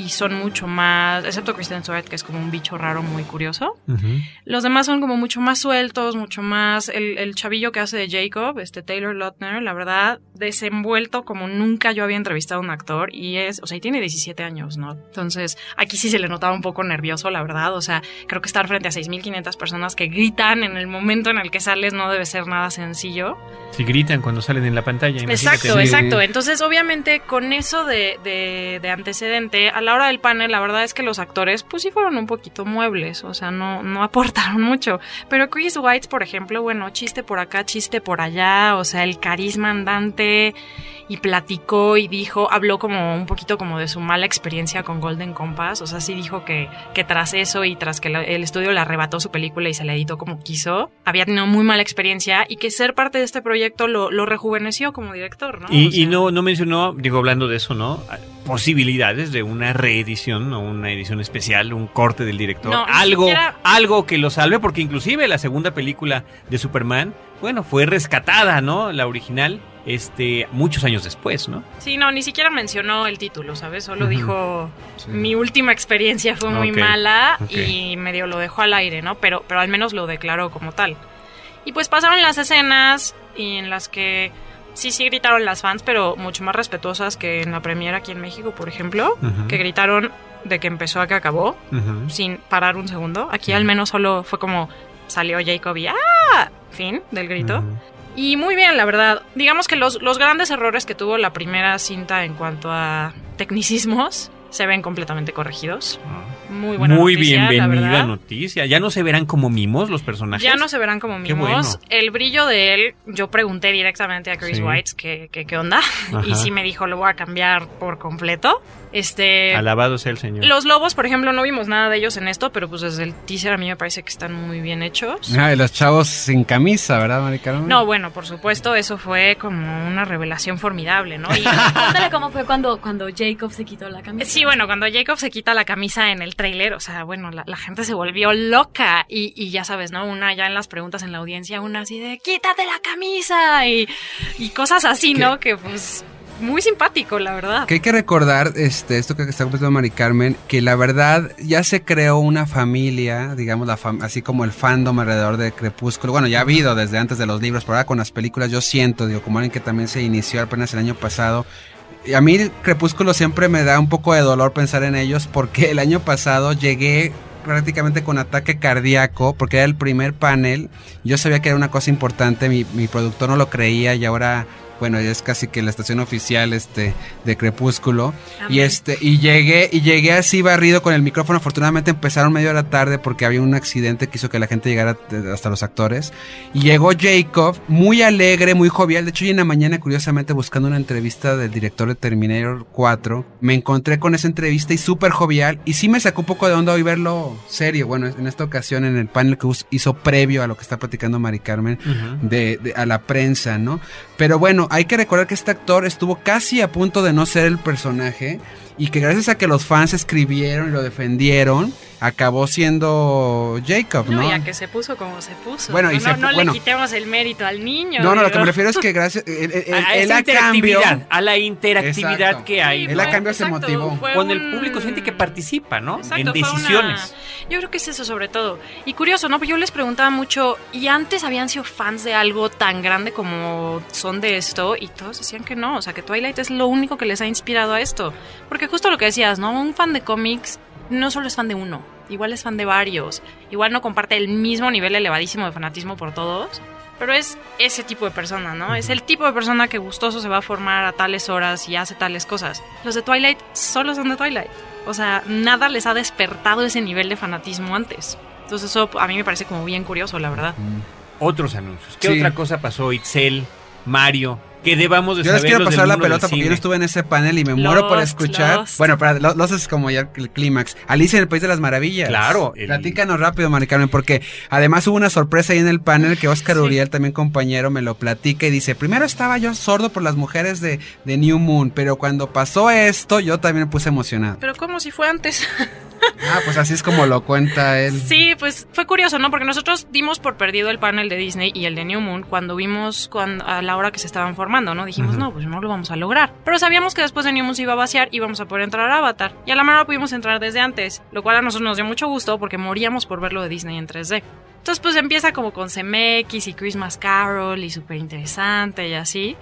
y son mucho más, excepto Kristen Stewart, que es como un bicho raro muy curioso. Los demás son como mucho más sueltos, mucho más. El, el, chavillo que hace de Jacob, este Taylor Lautner, la verdad, desenvuelto como nunca yo había entrevistado a un actor y es, o sea, y tiene 17 años, ¿no? Entonces, aquí sí se le notaba un poco nervioso, la verdad. O sea, creo que estar frente a 6.500 personas que gritan en el momento en el que sales no debe ser nada sencillo. Si gritan cuando salen en la pantalla. Exacto, exacto. Entonces, obviamente, con eso de, de, de antecedente, a la hora del panel, la verdad es que los actores, pues sí fueron un poquito muebles, o sea, no, no <laughs> aportaron mucho. Pero Chris White, por ejemplo, bueno, chiste por acá, chiste por allá, o sea, el carisma andante y platicó y dijo, habló como un poquito como de su mala experiencia con Golden Compass, o sea, sí dijo que, que tras eso y tras que el estudio le arrebató su película y se la editó como quiso, había tenido muy mala experiencia y que ser parte de este proyecto lo, lo rejuveneció como director, ¿no? Y, o sea, y no, no mencionó, digo, hablando de eso, ¿no? Posibilidades de una reedición o una edición especial, un corte del director, No, algo, siquiera- algo que lo salve, porque inclusive la segunda película de Superman, bueno, fue rescatada, ¿no? La original, este, muchos años después, ¿no? Sí, no, ni siquiera mencionó el título, ¿sabes? Solo dijo, Sí. mi última experiencia fue muy mala y medio lo dejó al aire, ¿no? Pero, pero al menos lo declaró como tal. Y pues pasaron las escenas y en las que sí, sí gritaron las fans, pero mucho más respetuosas que en la premiera aquí en México, por ejemplo, que gritaron de que empezó a que acabó, sin parar un segundo. Aquí al menos solo fue como salió Jacob y ¡ah! Fin del grito. Y muy bien, la verdad. Digamos que los, los grandes errores que tuvo la primera cinta en cuanto a tecnicismos se ven completamente corregidos. Muy buena Muy noticia, bienvenida noticia. Ya no se verán como mimos los personajes. Ya no se verán como Qué mimos. bueno. El brillo de él, yo pregunté directamente a Chris Sí. White que, que qué onda. <laughs> Ajá. Y sí me dijo, lo voy a cambiar por completo. Este. Alabado sea el Señor. Los lobos, por ejemplo, no vimos nada de ellos en esto, pero pues desde el teaser a mí me parece que están muy bien hechos. Ah, y los chavos sin camisa, ¿verdad, Mari Carmen? No, bueno, por supuesto, eso fue como una revelación formidable, ¿no? Y <laughs> Cuéntale cómo fue cuando, cuando Jacob se quitó la camisa. Sí, bueno, cuando Jacob se quita la camisa en el tráiler, o sea, bueno, la, la gente se volvió loca y, y ya sabes, ¿no? Una ya en las preguntas en la audiencia, una así de quítate la camisa y, y cosas así, ¿no? Que pues muy simpático, la verdad. Que hay que recordar, este, esto que está comentando Mari Carmen, que la verdad ya se creó una familia, digamos, la fam- así como el fandom alrededor de Crepúsculo. Bueno, ya ha habido desde antes de los libros, pero ahora con las películas yo siento, digo, como alguien que también se inició apenas el año pasado. Y a mí Crepúsculo siempre me da un poco de dolor pensar en ellos porque el año pasado llegué prácticamente con ataque cardíaco porque era el primer panel. Yo sabía que era una cosa importante, mi, mi productor no lo creía y ahora, bueno, ya es casi que la estación oficial este, de Crepúsculo. Y Amén. este, y llegué, y llegué así barrido con el micrófono. Afortunadamente empezaron media hora tarde porque había un accidente que hizo que la gente llegara t- hasta los actores. Y llegó Jacob, muy alegre, muy jovial. De hecho, hoy en la mañana, curiosamente, buscando una entrevista del director de Terminator 4, me encontré con esa entrevista y súper jovial. Y sí me sacó un poco de onda hoy verlo serio. Bueno, en esta ocasión, en el panel que hizo previo a lo que está platicando Mari Carmen, de, de- a la prensa, ¿no? Pero bueno, hay que recordar que este actor estuvo casi a punto de no ser el personaje y que gracias a que los fans escribieron y lo defendieron, acabó siendo Jacob, ¿no? No, ya que se puso como se puso. Bueno, y no, se no le bueno. quitemos el mérito al niño. No, no, lo digo. que me refiero es que <laughs> gracias él, él- a, a él a cambio a la interactividad Exacto. que hay Sí, Él a cambio se exacto, motivó. fue con el público, gente que participa, ¿no? Exacto, en una- decisiones. Yo creo que es eso sobre todo. Y curioso, ¿no? Porque yo les preguntaba mucho, ¿y antes habían sido fans de algo tan grande como son de esto? Y todos decían que no, o sea, que Twilight es lo único que les ha inspirado a esto. Porque justo lo que decías, ¿no? Un fan de cómics no solo es fan de uno, igual es fan de varios. Igual no comparte el mismo nivel elevadísimo de fanatismo por todos. Pero es ese tipo de persona, ¿no? Es el tipo de persona que gustoso se va a formar a tales horas y hace tales cosas. Los de Twilight solo son de Twilight. O sea, nada les ha despertado ese nivel de fanatismo antes. Entonces eso a mí me parece como bien curioso, la verdad. Otros anuncios. ¿Qué Sí. otra cosa pasó, Itzel? Mario, que debamos de Yo les quiero pasar la pelota porque yo no estuve en ese panel y me muero por escuchar. Lost. Bueno, para los, es como ya el clímax. Alicia en el País de las Maravillas. Claro, el- Platícanos rápido, Mari Carmen, porque además hubo una sorpresa ahí en el panel que Oscar Uriel, también compañero, me lo platica y dice, primero estaba yo sordo por las mujeres de, de New Moon, pero cuando pasó esto yo también me puse emocionado. Pero como si fue antes. <laughs> Ah, pues así es como lo cuenta él. Sí, pues fue curioso, ¿no? Porque nosotros dimos por perdido el panel de Disney y el de New Moon cuando vimos cuando, a la hora que se estaban formando, ¿no? Dijimos, no, pues no lo vamos a lograr. Pero sabíamos que después de New Moon se iba a vaciar y íbamos a poder entrar a Avatar. Y a la mano pudimos entrar desde antes, lo cual a nosotros nos dio mucho gusto porque moríamos por verlo de Disney en 3D. Entonces, pues empieza como con CMX y Christmas Carol y súper interesante y así.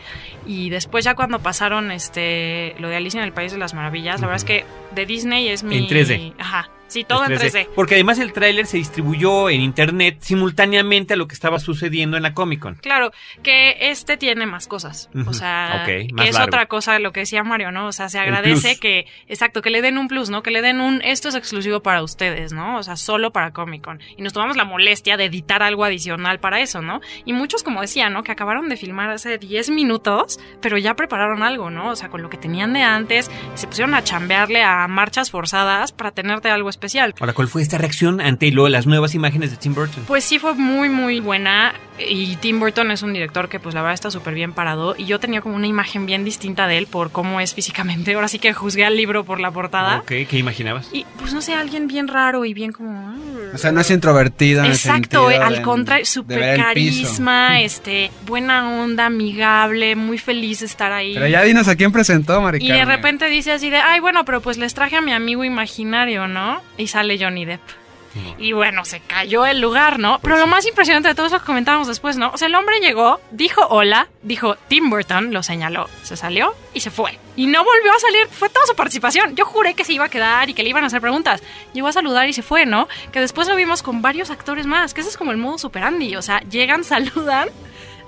Y después, ya cuando pasaron este lo de Alicia en el País de las Maravillas, la verdad es que de Disney es mi. En 3D. Ajá. Sí, todo en 3D. Porque además el tráiler se distribuyó en internet simultáneamente a lo que estaba sucediendo en la Comic Con. Claro, que este tiene más cosas. O sea, que es largo. otra cosa de lo que decía Mario, ¿no? O sea, se agradece que, exacto, que le den un plus, ¿no? Que le den un, esto es exclusivo para ustedes, ¿no? O sea, solo para Comic Con. Y nos tomamos la molestia de editar algo adicional para eso, ¿no? Y muchos, como decía, ¿no? Que acabaron de filmar hace 10 minutos, pero ya prepararon algo, ¿no? O sea, con lo que tenían de antes, se pusieron a chambearle a marchas forzadas para tenerte algo especial. Ahora, ¿cuál fue esta reacción ante lo, las nuevas imágenes de Tim Burton? Pues sí fue muy muy buena y Tim Burton es un director que pues la verdad está súper bien parado y yo tenía como una imagen bien distinta de él por cómo es físicamente. <laughs> Ahora sí que juzgué al libro por la portada. Ok, ¿qué imaginabas? Y pues no sé, alguien bien raro y bien como... "Ah". O sea, no es introvertido. en el Exacto, sentido eh, al contrario, súper el carisma, este, buena onda, amigable, muy feliz de estar ahí. Pero ya dinos a quién presentó, Mari y de repente dice así de, ay, bueno, pero pues les traje a mi amigo imaginario, ¿no? Y sale Johnny Depp. Y bueno, se cayó el lugar, ¿no? Pero lo más impresionante de todo eso que comentábamos después, ¿no? O sea, el hombre llegó, dijo hola, dijo Tim Burton, lo señaló, se salió y se fue. Y no volvió a salir, fue toda su participación. Yo juré que se iba a quedar y que le iban a hacer preguntas. Llegó a saludar y se fue, ¿no? Que después lo vimos con varios actores más, que ese es como el modo super Andy. O sea, llegan, <laughs> saludan.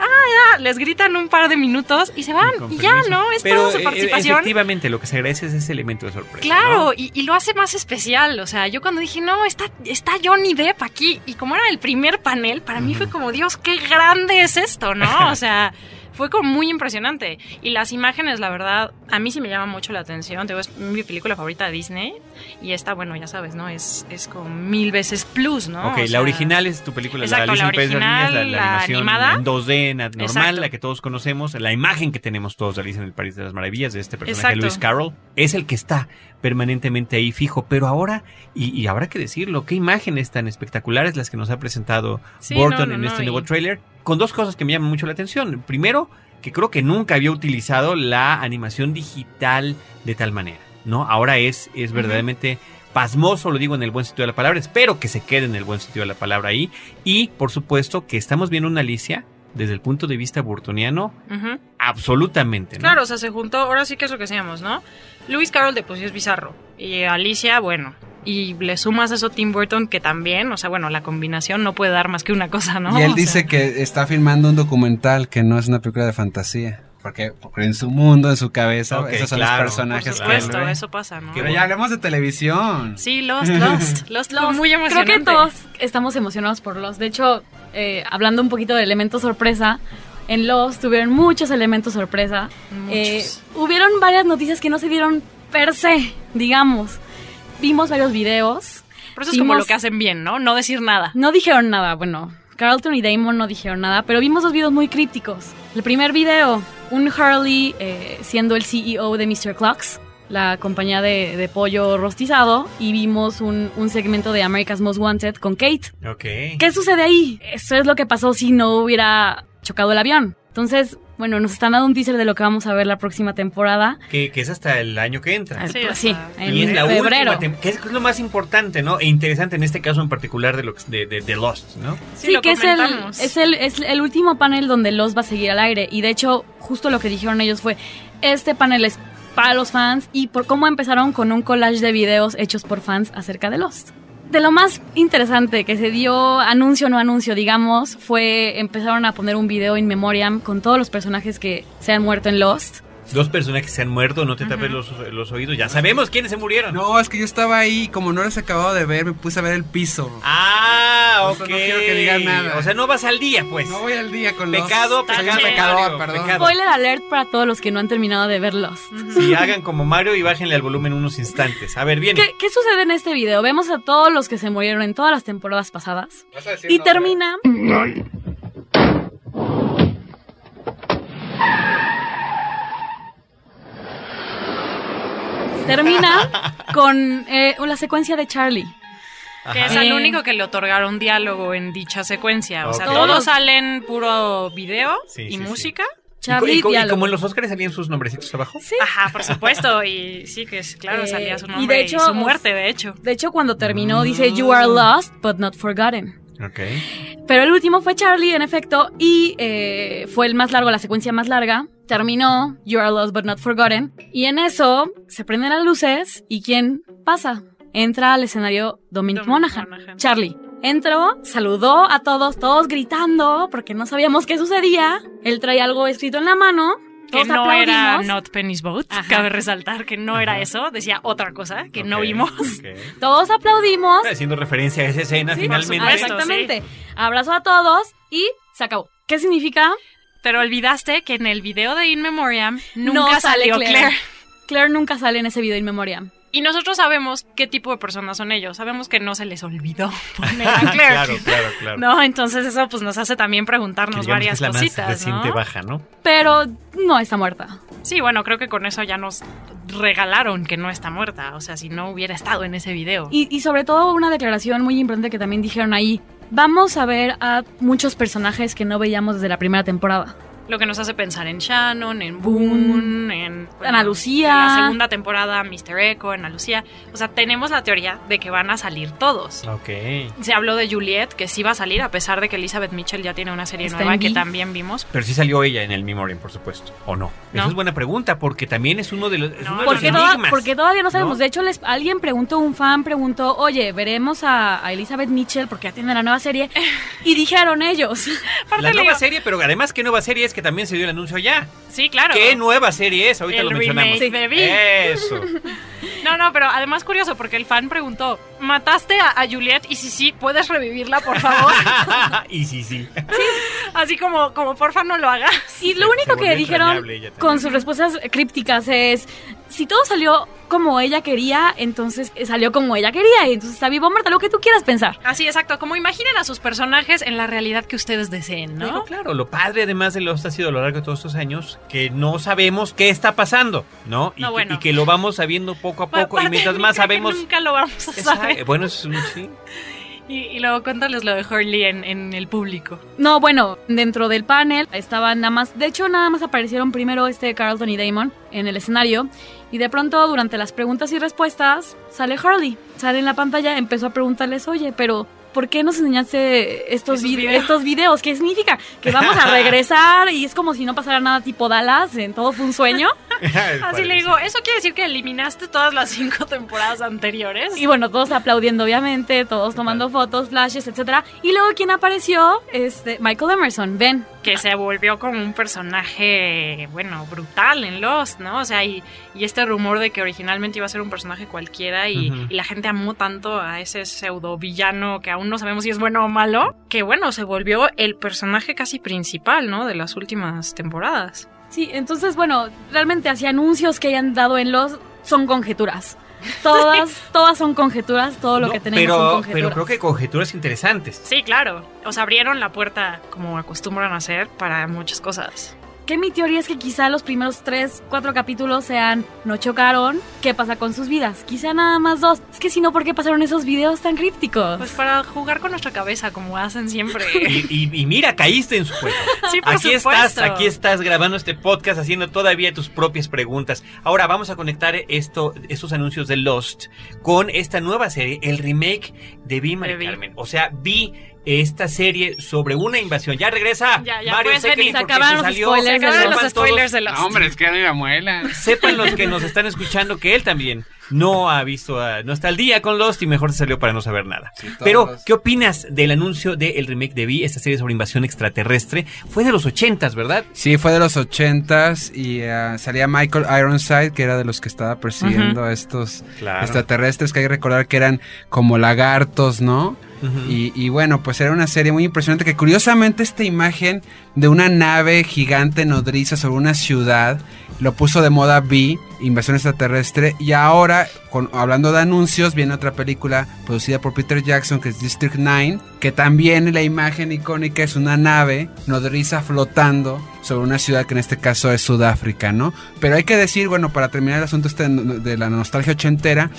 Ah, ya, les gritan un par de minutos y se van. Y ya. ¿no? Es Pero toda su eh, participación. efectivamente lo que se agradece es ese elemento de sorpresa. Claro, ¿no? y, y lo hace más especial. O sea, yo cuando dije, no, está, está Johnny Depp aquí. Y como era el primer panel, para mí fue como, Dios, qué grande es esto, ¿no? <laughs> O sea, fue como muy impresionante. Y las imágenes, la verdad, a mí sí me llama mucho la atención. Te digo, es mi película favorita de Disney. Y esta, bueno, ya sabes, ¿no? Es, es como mil veces plus, ¿no? Ok, O la sea, original es tu película, Exacto, la la original, la, la la animación animada. en 2D, na- normal, Exacto. la que todos conocemos, la imagen que tenemos todos de Alicia en el País de las Maravillas, de este personaje Exacto. Lewis Carroll, es el que está permanentemente ahí fijo, pero ahora, y, y habrá que decirlo, qué imágenes tan espectaculares las que nos ha presentado Sí, Burton no, no, en no, este y- nuevo tráiler, con dos cosas que me llaman mucho la atención. Primero, que creo que nunca había utilizado la animación digital de tal manera, ¿no? Ahora es, es verdaderamente pasmoso, lo digo en el buen sentido de la palabra, espero que se quede en el buen sentido de la palabra ahí, y por supuesto que estamos viendo una Alicia desde el punto de vista burtoniano, absolutamente, ¿no? Claro, o sea, se juntó, ahora sí que es lo que decíamos, ¿no? Lewis Carroll de pues sí es bizarro. Y Alicia, bueno. Y le sumas eso a Tim Burton, que también, o sea, bueno, la combinación no puede dar más que una cosa, ¿no? Y él O dice sea, que está filmando un documental que no es una película de fantasía. Porque, porque en su mundo, en su cabeza, esos son claro, los personajes Por que él supuesto, ve. eso pasa, ¿no? Pero ya hablemos de televisión. Sí, Lost, Lost. <laughs> Lost Lost. muy Creo emocionante. que todos estamos emocionados por Lost. De hecho, eh, hablando un poquito de elementos sorpresa, en Lost tuvieron muchos elementos sorpresa. Muchos. Eh, hubieron varias noticias que no se dieron per se, digamos. Vimos varios videos. Pero eso es como lo que hacen bien, ¿no? No decir nada. No dijeron nada, bueno. Carlton y Damon no dijeron nada, pero vimos dos videos muy crípticos. El primer video, un Hurley eh, siendo el CEO de Mr. Clocks, la compañía de, de pollo rostizado, y vimos un, un segmento de America's Most Wanted con Kate. Ok. ¿Qué sucede ahí? Eso es lo que pasó si no hubiera chocado el avión. Entonces, bueno, nos están dando un teaser de lo que vamos a ver la próxima temporada. Que, que es hasta el año que entra. Sí, Pues en y es la febrero. última que es lo más importante, ¿no? E interesante en este caso en particular de, lo, que- de, de, de Lost, ¿no? Sí, lo que es el, comentamos. es, el, es el último panel donde Lost va a seguir al aire. Y de hecho, justo lo que dijeron ellos fue, este panel es para los fans y por cómo empezaron con un collage de videos hechos por fans acerca de Lost. De lo más interesante que se dio, anuncio no anuncio, digamos, fue empezaron a poner un video in memoriam con todos los personajes que se han muerto en Lost. Dos personajes se han muerto, no te tapes los, los oídos. Ya sabemos quiénes se murieron. No, es que yo estaba ahí, como no les acabado de ver, me puse a ver el piso. Ah, O ok. sea, no quiero que digan nada. O sea, no vas al día, pues. No voy al día con los... Pecado, pecado, pecador, perdón. pecado. Spoiler alert para todos los que no han terminado de ver Lost. Sí, hagan como Mario y bájenle al volumen unos instantes. A ver, bien. ¿Qué, qué sucede en este video? Vemos a todos los que se murieron en todas las temporadas pasadas. Y termina. Termina <laughs> con eh, la secuencia de Charlie. Que es Eh. único que le otorgaron diálogo en dicha secuencia. O sea, todos salen puro video Sí, y sí, sí. música. Y co- Charlie y, co- y como en los Oscars salían sus nombrecitos abajo. Sí. Ajá, por supuesto. Y sí, que es claro, Eh, salía su y de nombre y, hecho, su muerte, de hecho. De hecho, cuando terminó, dice You are lost, but not forgotten. Ok. Pero el último fue Charlie, en efecto, y eh, fue el más largo, la secuencia más larga. Terminó You Are Lost But Not Forgotten. Y en eso se prenden las luces y ¿quién pasa? Entra al escenario Dominic Dominic Monaghan. Monaghan. Charlie. Entró, saludó a todos, todos gritando porque no sabíamos qué sucedía. Él traía algo escrito en la mano. Que no era. Not Penny's Boat. Ajá. Cabe resaltar que no era eso. Decía otra cosa que no vimos. <laughs> Todos aplaudimos. Haciendo referencia a esa escena Sí, finalmente. ah, supuesto. exactamente. Abrazó a todos y se acabó. ¿Qué significa? Pero olvidaste que en el video de In Memoriam No nunca sale salió Claire. Claire. Claire nunca sale en ese video in memoriam. Y nosotros sabemos qué tipo de personas son ellos. Sabemos que no se les olvidó <laughs> poner a Claire. Claro, claro, claro. No, entonces eso pues nos hace también preguntarnos que varias es la más cositas, reciente ¿no? baja, ¿no? Pero no está muerta. Sí, bueno, creo que con eso ya nos regalaron que no está muerta. O sea, si no hubiera estado en ese video. Y, y sobre todo una declaración muy importante que también dijeron ahí. Vamos a ver a muchos personajes que no veíamos desde la primera temporada. Lo que nos hace pensar en Shannon, en Boone, en Ana Lucía. En la segunda temporada, Mr. Echo, en Ana Lucía. O sea, tenemos la teoría de que van a salir todos. Ok. Se habló de Juliet, que sí va a salir, a pesar de que Elizabeth Mitchell ya tiene una serie Está nueva que también vimos. Pero sí salió ella en el Memoriam, por supuesto. ¿O no? Esa es buena pregunta, porque también es uno de los, es No, uno de los Porque, toda- enigmas. porque todavía no sabemos. ¿no? De hecho, les, alguien preguntó, un fan preguntó, oye, veremos a, a Elizabeth Mitchell porque ya tiene la nueva serie. Y dijeron ellos. La nueva digo- serie, pero además, ¿qué nueva serie es que también se dio el anuncio ya? Sí, claro. ¿Qué nueva serie es? Ahorita El lo mencionamos. Vi. Eso. <laughs> No, no, pero además curioso porque el fan preguntó, ¿mataste a, a Juliet? Y si sí, ¿puedes revivirla, por favor? <laughs> y sí, sí. Así como, como porfa no lo hagas. Y Se- lo único que dijeron con sus respuestas crípticas es, si todo salió como ella quería, entonces salió como ella quería, y entonces está vivo o muerta, lo que tú quieras pensar. Así, exacto. Como imaginen a sus personajes en la realidad que ustedes deseen, Pero ¿no? claro, lo padre además de Ha sido a lo largo de todos estos años que no sabemos qué está pasando, ¿no? Y, No, que, bueno. y que lo vamos sabiendo poco a poco y Aparte, mientras <laughs> más sabemos... Nunca lo vamos a saber. Bueno, es un sí. Y, y luego cuéntales lo de Hurley en, en el público. No, bueno, dentro del panel estaban nada más, de hecho nada más aparecieron primero este Carlton y Damon en el escenario y de pronto durante las preguntas y respuestas sale Harley, sale en la pantalla, empezó a preguntarles, oye, pero ¿por qué nos enseñaste estos, vide- videos. estos videos? ¿Qué significa? Que vamos a <laughs> regresar y es como si no pasara nada tipo Dallas, en todo fue un sueño. <laughs> Así le digo, ¿eso quiere decir que eliminaste todas las cinco temporadas anteriores? Y bueno, todos aplaudiendo obviamente, todos tomando fotos, flashes, etcétera. Y luego quien apareció, este, Michael Emerson, ven. Que se volvió como un personaje, bueno, brutal en Lost, ¿no? O sea, y, y este rumor de que originalmente iba a ser un personaje cualquiera y, la gente amó tanto a ese pseudo villano que aún no sabemos si es bueno o malo, que bueno, se volvió el personaje casi principal, ¿no? De las últimas temporadas. Sí, entonces, bueno, realmente así anuncios que hayan dado en los son conjeturas. Todas, todas son conjeturas, todo lo No, que tenemos pero, son conjeturas. pero creo que conjeturas interesantes. Sí, claro. O sea, abrieron la puerta, como acostumbran a hacer, para muchas cosas. Que mi teoría es que quizá los primeros tres, cuatro capítulos sean no chocaron, ¿qué pasa con sus vidas? Quizá nada más dos. Es que si no, ¿por qué pasaron esos videos tan crípticos? Pues para jugar con nuestra cabeza, como hacen siempre. <laughs> Y, y- y mira, caíste en su juego. <laughs> Sí, por aquí supuesto. estás, aquí estás grabando este podcast, haciendo todavía tus propias preguntas. Ahora vamos a conectar esto, estos anuncios de Lost con esta nueva serie, el remake de Vi Mari De Vi. Carmen. O sea, vi esta serie sobre una invasión. Ya regresa Ya, ya Mario Sekeli porque acabaron se los salió. spoilers Se de acabaron los todos- spoilers de Lost. No, hombre, es que a mí me muela. <laughs> Sepan los que nos están escuchando que él también no ha visto, a- no está al día con Lost y mejor se salió para no saber nada. Sí, Pero, ¿qué opinas del anuncio del remake de Vi, esta serie sobre invasión extraterrestre? Fue de los ochentas, ¿verdad? Sí, fue de los ochentas y ah, salía Michael Ironside, que era de los que estaba persiguiendo a estos Claro. extraterrestres, que hay que recordar que eran como lagartos, ¿no? Y, y bueno, pues era una serie muy impresionante que curiosamente esta imagen de una nave gigante nodriza sobre una ciudad lo puso de moda B, Invasión Extraterrestre, y ahora, con- hablando de anuncios, viene otra película producida por Peter Jackson que es District 9, que también la imagen icónica es una nave nodriza flotando sobre una ciudad que en este caso es Sudáfrica, ¿no? Pero hay que decir, bueno, para terminar el asunto este de la nostalgia ochentera,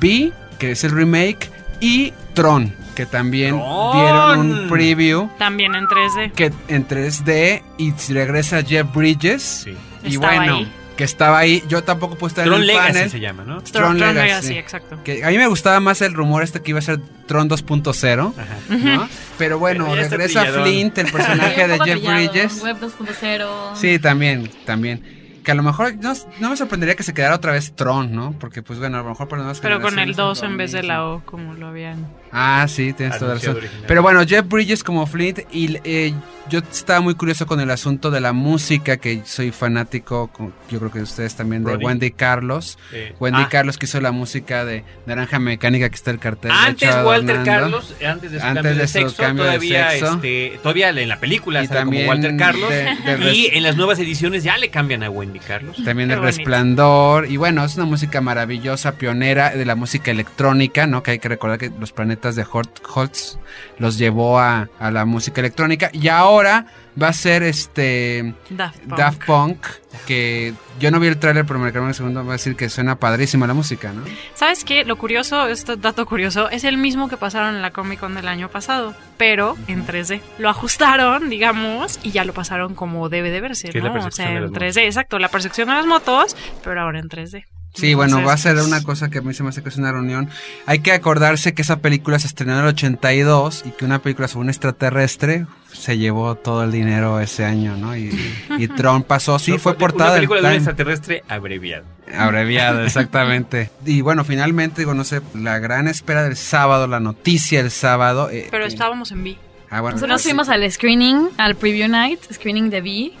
B, que es el remake, y Tron, que también ¡Tron! dieron un preview También en 3D. que en 3D y regresa Jeff Bridges. Sí. Y Estaba bueno, ahí. Que estaba ahí. Yo tampoco pude estar Tron en el Legacy panel. se llama, ¿no? Tron Tron Legacy. Legacy, exacto. Que a mí me gustaba más el rumor este que iba a ser Tron 2.0, Ajá. ¿no? Pero bueno, Pero regresa. Flint, el <laughs> personaje de Jeff Bridges. Web 2.0. Sí, también, también. Que a lo mejor no, no me sorprendería que se quedara otra vez Tron, ¿no? Porque pues bueno, a lo mejor por las nuevas Pero con el generaciones 2 es lo en vez de la O, como lo habían. Ah, sí, tienes toda la razón. original. Pero bueno, Jeff Bridges como Flint y eh, yo estaba muy curioso con el asunto de la música, que soy fanático, con- yo creo que ustedes también, de. Wendy Carlos. Eh, Wendy ah, Carlos que hizo la música de Naranja Mecánica, que está el cartel. Antes Walter adornando. Carlos, antes de su Antes cambio de, de su sexo, cambio de todavía, sexo. Este, todavía en la película Y también como Walter Carlos. de- de y en las nuevas ediciones ya le cambian a Wendy Carlos. También Qué el bonito. Resplandor. Y bueno, es una música maravillosa, pionera de la música electrónica, ¿no? Que hay que recordar que los planetas de Hort- Holtz los llevó a, a la música electrónica. Y ahora va a ser este Daft Punk. Daft Punk, que yo no vi el tráiler, pero me recuerdo un segundo, va a decir que suena padrísima la música, ¿no? ¿Sabes qué? Lo curioso, este dato curioso, es el mismo que pasaron en la Comic Con del año pasado, pero en 3D. Lo ajustaron, digamos, y ya lo pasaron como debe de verse, ¿no? O sea, de en las 3D, exacto, la percepción de las motos, pero ahora en 3D. Sí, bueno, va a ser una cosa que a mí se me hace que es una reunión. Hay que acordarse que esa película se estrenó en el 82 y que una película sobre un extraterrestre se llevó todo el dinero ese año, ¿no? Y, y Tron pasó, sí, No, fue portada Una del película de un extraterrestre abreviado. Abreviado, <laughs> exactamente. y bueno, finalmente, digo, no sé, la gran espera del sábado, la noticia del sábado. eh, Pero eh, estábamos en B. ah, bueno, Nosotros sí. fuimos al screening, al preview night, screening de V.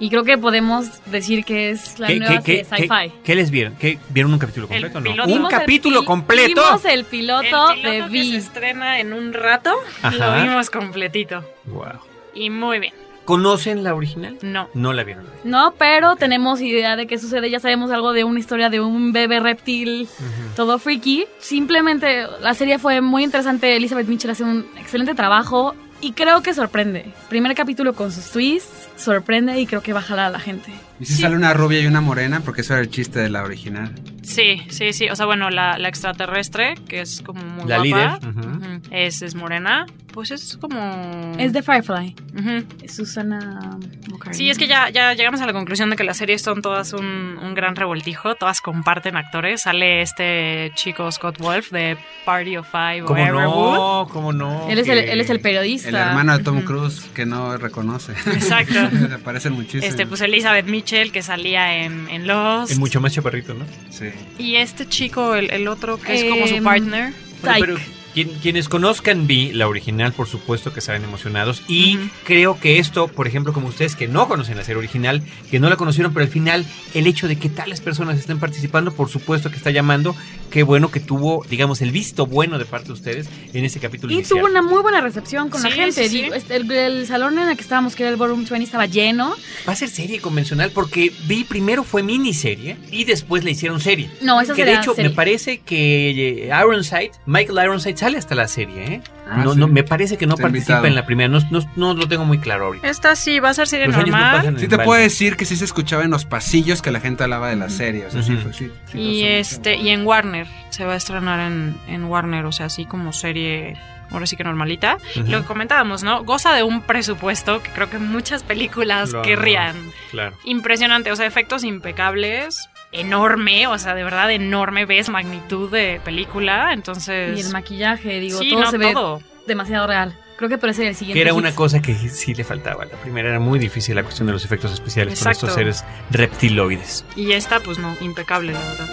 Y creo que podemos decir que es la ¿Qué, nueva qué, serie qué, sci-fi. qué- qué les vieron? ¿Qué, ¿Vieron un capítulo El completo no? ¿Un capítulo completo? Vimos el piloto, el piloto de que se estrena en un rato, Ajá. lo vimos completito. Wow. Y muy bien. ¿Conocen la original? No. No la vieron. No, pero tenemos idea de qué sucede. Ya sabemos algo de una historia de un bebé reptil, todo freaky. Simplemente la serie fue muy interesante. Elizabeth Mitchell hace un excelente trabajo y creo que sorprende. Primer capítulo con sus twists, sorprende y creo que va a jalar a la gente. ¿Y si sale una rubia y una morena? Porque eso era el chiste de la original. Sí, sí, sí. O sea, bueno, la, la extraterrestre, que es como muy La guapa, líder, es, es morena. Pues es como... Es de Firefly. Ujú. Es Susana Bucari. Sí, es que ya, ya llegamos a la conclusión de que las series son todas un, un gran revoltijo, todas comparten actores. Sale este chico Scott Wolf de Party of Five o ¿Cómo Everwood. no? ¿Cómo no? Él es, el, él es el periodista. El hermano de Tom. Cruise que no reconoce. Exacto. Se parecen muchísimo. Este, pues Elizabeth Mitchell, que salía en, en Lost. Es mucho más chaparrito, ¿no? Sí. Y este chico, el, el otro, que es como su Em, partner. Bueno, pero quien- quienes conozcan Vi, la original, por supuesto que estarán emocionados. Y creo que esto, por ejemplo, como ustedes que no conocen la serie original, que no la conocieron, pero al final, el hecho de que tales personas estén participando, por supuesto que está llamando. Qué bueno que tuvo, digamos, el visto bueno de parte de ustedes en ese capítulo Y inicial. tuvo una muy buena recepción con la gente. sí, sí. Digo, este, el, el salón en el que estábamos, que era el Ballroom 20, estaba lleno. Va a ser serie convencional porque Vi primero fue miniserie y después le hicieron serie. No, esa que de hecho serie. me parece que eh, Ironside, Michael Ironside sale hasta la serie, ¿eh? Ah, no, sí. no, me parece que no Está participa invitado. en la primera, no, no, no lo tengo muy claro ahorita. Esta sí va a ser serie Los no normal. en Sí te puedo decir que sí se escuchaba en los pasillos que la gente hablaba de la serie. O sea, sí Ujú. fue- sí- sí Y este, y en Warner, se va a estrenar en, en Warner, o sea, así como serie, ahora sí que normalita. Lo que comentábamos, ¿no? Goza de un presupuesto que creo que muchas películas Claro. querrían. Claro. Impresionante, o sea, efectos impecables, enorme, o sea, de verdad enorme, ves magnitud de película, entonces... Y el maquillaje, digo, todo no, se ve todo. demasiado real. Creo que por ese el siguiente. Que era una cosa que sí le faltaba. La primera era muy difícil la cuestión de los efectos especiales Exacto. con estos seres reptiloides. Y esta, pues no, impecable, la verdad.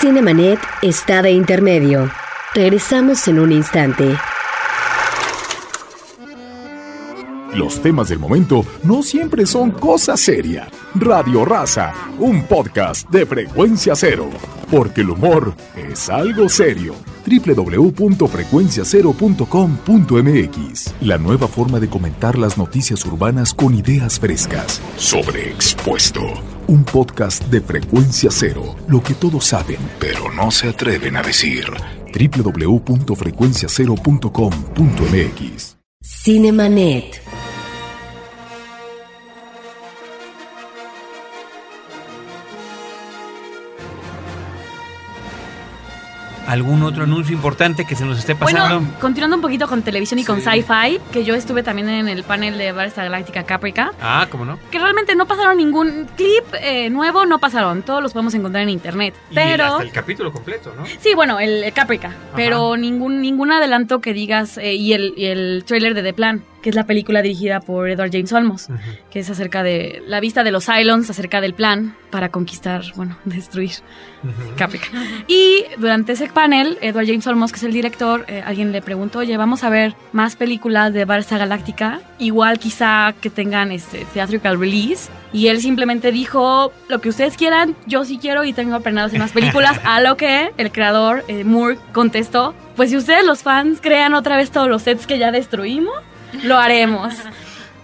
Cinemanet está de intermedio. Regresamos en un instante. Los temas del momento no siempre son cosa seria. Radio Raza, un podcast de frecuencia cero. Porque el humor es algo serio. www.frecuenciacero.com.mx La nueva forma de comentar las noticias urbanas con ideas frescas. Sobreexpuesto. Un podcast de frecuencia cero. Lo que todos saben, pero no se atreven a decir. www.frecuenciacero.com.mx Cinemanet. ¿Algún otro anuncio importante que se nos esté pasando? Bueno, continuando un poquito con televisión y con sci-fi, que yo estuve también en el panel de Battlestar Galáctica Caprica, ah, ¿cómo no? que realmente no pasaron ningún clip eh, nuevo, no pasaron, todos los podemos encontrar en internet. Y Pero hasta el capítulo completo, ¿no? sí, bueno, el, el Caprica, pero ningún ningún adelanto que digas eh, y el y el trailer de The Plan, que es la película dirigida por Edward James Olmos, que es acerca de la vista de los Cylons, acerca del plan para conquistar, bueno, <laughs> destruir Ujú. Caprica. Y durante ese panel, Edward James Olmos, que es el director, eh, alguien le preguntó, oye, vamos a ver más películas de Barça Galáctica, igual quizá que tengan este theatrical release. Y él simplemente dijo, lo que ustedes quieran, yo sí quiero y tengo planeado hacer más películas, <laughs> a lo que el creador, eh, Moore, contestó, pues si ustedes los fans crean otra vez todos los sets que ya destruimos, lo haremos.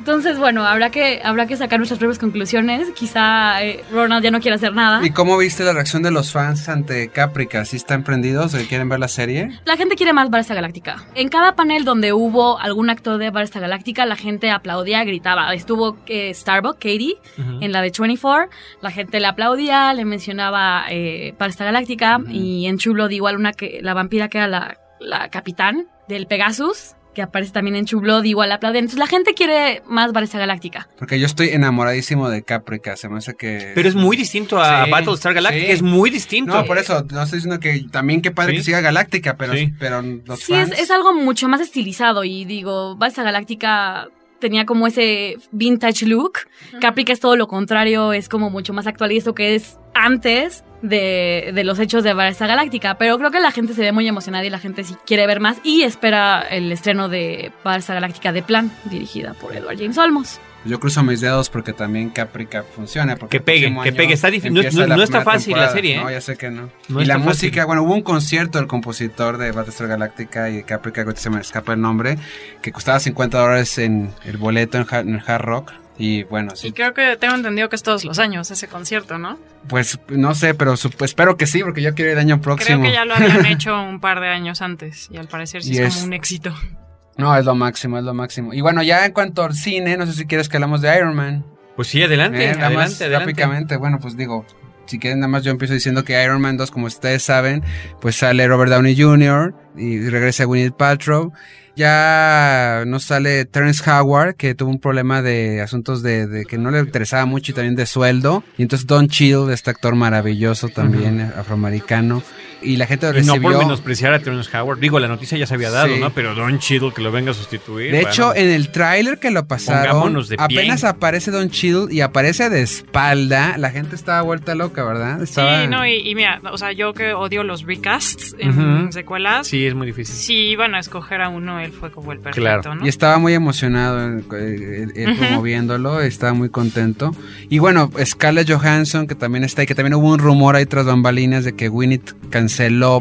Entonces, bueno, habrá que, habrá que sacar nuestras propias conclusiones. Quizá eh, Ronald ya no quiere hacer nada. ¿Y cómo viste la reacción de los fans ante Caprica? ¿Sí están prendidos quieren ver la serie? La gente quiere más Battlestar Galáctica. En cada panel donde hubo algún actor de Battlestar Galáctica, la gente aplaudía, gritaba. Estuvo eh, Starbuck, Katie, en la de 24. La gente le aplaudía, le mencionaba eh, Galáctica. Y en True Blood igual una que, la vampira que era la, la capitán del Pegasus, que aparece también en True Blood, igual la aplauden. Entonces la gente quiere más Battlestar Galáctica. Porque yo estoy enamoradísimo de Caprica, se me hace que... Pero es muy distinto a Sí, Battlestar Galactica, sí. es muy distinto. No, por eso, no estoy diciendo que también qué padre Sí. que siga Galáctica, pero, Sí. pero los Sí, es, fans... es algo mucho más estilizado y digo, Battlestar Galáctica tenía como ese vintage look. Caprica es todo lo contrario, es como mucho más actual y esto que es antes de, de los hechos de Battlestar Galáctica. Pero creo que la gente se ve muy emocionada y la gente sí quiere ver más y espera el estreno de Battlestar Galáctica de Plan, dirigida por Edward James Olmos. Yo cruzo mis dedos porque también Caprica funciona. porque Que pegue, que pegue. Está difí- no- no- no está fácil la serie, ¿eh? No, ya sé que no. No y la música, fácil. bueno, hubo un concierto del compositor de Battlestar Galáctica y de Caprica, que se me escapa el nombre, que costaba 50 dólares en el boleto en, en el Hard Rock. Y bueno, sí, Y creo que tengo entendido que es todos los años ese concierto, ¿no? pues no sé, pero espero que sí, porque yo quiero ir el año próximo. Creo que ya lo habían <laughs> hecho un par de años antes y al parecer sí Y es, es- como un éxito. No, es lo máximo, es lo máximo. Y bueno, ya en cuanto al cine, no sé si quieres que hablamos de Iron Man. Pues sí, adelante, Eh, más adelante, adelante. rápidamente, bueno, pues digo, si quieren nada más yo empiezo diciendo que Iron Man 2, como ustedes saben, pues sale Robert Downey Jr. y regresa Gwyneth Paltrow. Ya no sale Terrence Howard, que tuvo un problema de asuntos de, de que no le interesaba mucho y también de sueldo. Y entonces Don Chill, este actor maravilloso también, afroamericano. Y la gente lo Y no recibió. por menospreciar a Terrence Howard. Digo, la noticia ya se había dado, Sí. ¿no? Pero Don Cheadle que lo venga a sustituir. De bueno. hecho, en el tráiler que lo pasaron, de pie. apenas aparece Don Chill y aparece de espalda. La gente estaba vuelta loca, ¿verdad? Estaba... Sí, no, y, y mira, o sea, yo que odio los recasts en Ujú. secuelas, Sí, es muy difícil. si iban a escoger a uno, él fue como el perfecto, Claro. ¿no? Y estaba muy emocionado eh, eh, él Ujú. promoviéndolo, estaba muy contento. Y bueno, Scarlett Johansson, que también está ahí, que también hubo un rumor ahí tras bambalinas de que Gwyneth canceló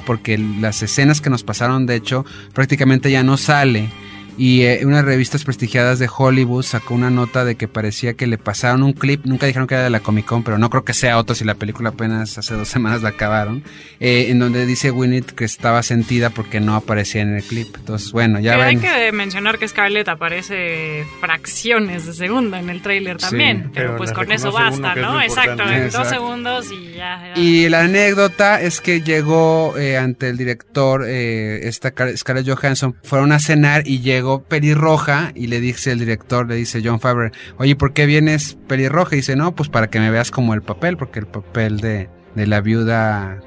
porque las escenas que nos pasaron, de hecho, prácticamente ya no sale. Y eh, unas revistas prestigiadas de Hollywood sacó una nota de que parecía que le pasaron un clip, nunca dijeron que era de la Comic Con, pero no creo que sea otro si la película apenas hace dos <laughs> semanas la acabaron, eh, en donde dice Gwyneth que estaba sentida porque no aparecía en el clip. Entonces, bueno, ya hay ven. que mencionar que Scarlett aparece fracciones de segunda en el tráiler Sí, también, pero, pero pues con eso basta, es ¿no? Exacto, en dos Exacto. segundos y ya. ya. Y la anécdota es que llegó eh, ante el director, eh, esta Car- Scarlett Johansson, fueron a cenar y llegó pelirroja y le dice el director, le dice John Favreau, oye, ¿por qué vienes pelirroja? Y dice, no, pues para que me veas como el papel, porque el papel de, de la viuda.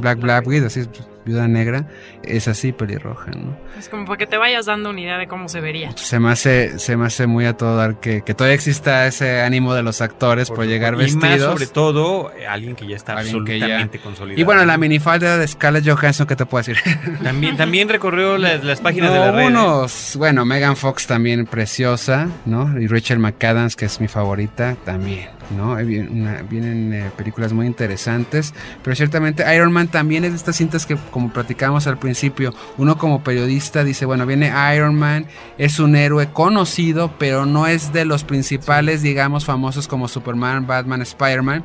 Black Black Widow, así es, Viuda Negra, es así pelirroja, ¿no? Es como para que te vayas dando una idea de cómo se vería. Se me hace, se me hace muy a todo dar que, que todavía exista ese ánimo de los actores por, llegar y vestidos. más sobre todo, eh, alguien que ya está que ya- absolutamente consolidado. Y bueno, la minifalda de Scarlett Johansson, ¿qué te puedo decir? <laughs> También, también recorrió <laughs> las, las páginas de la red. unos, bueno, Megan Fox también preciosa, ¿no? Y Rachel McAdams, que es mi favorita, también, ¿no? Una- vienen eh, películas muy interesantes, pero ciertamente Iron Man también es de estas cintas que, como platicábamos al principio, uno como periodista dice, bueno, viene Iron Man, es un héroe conocido, pero no es de los principales, digamos, famosos como Superman, Batman, Spider-Man.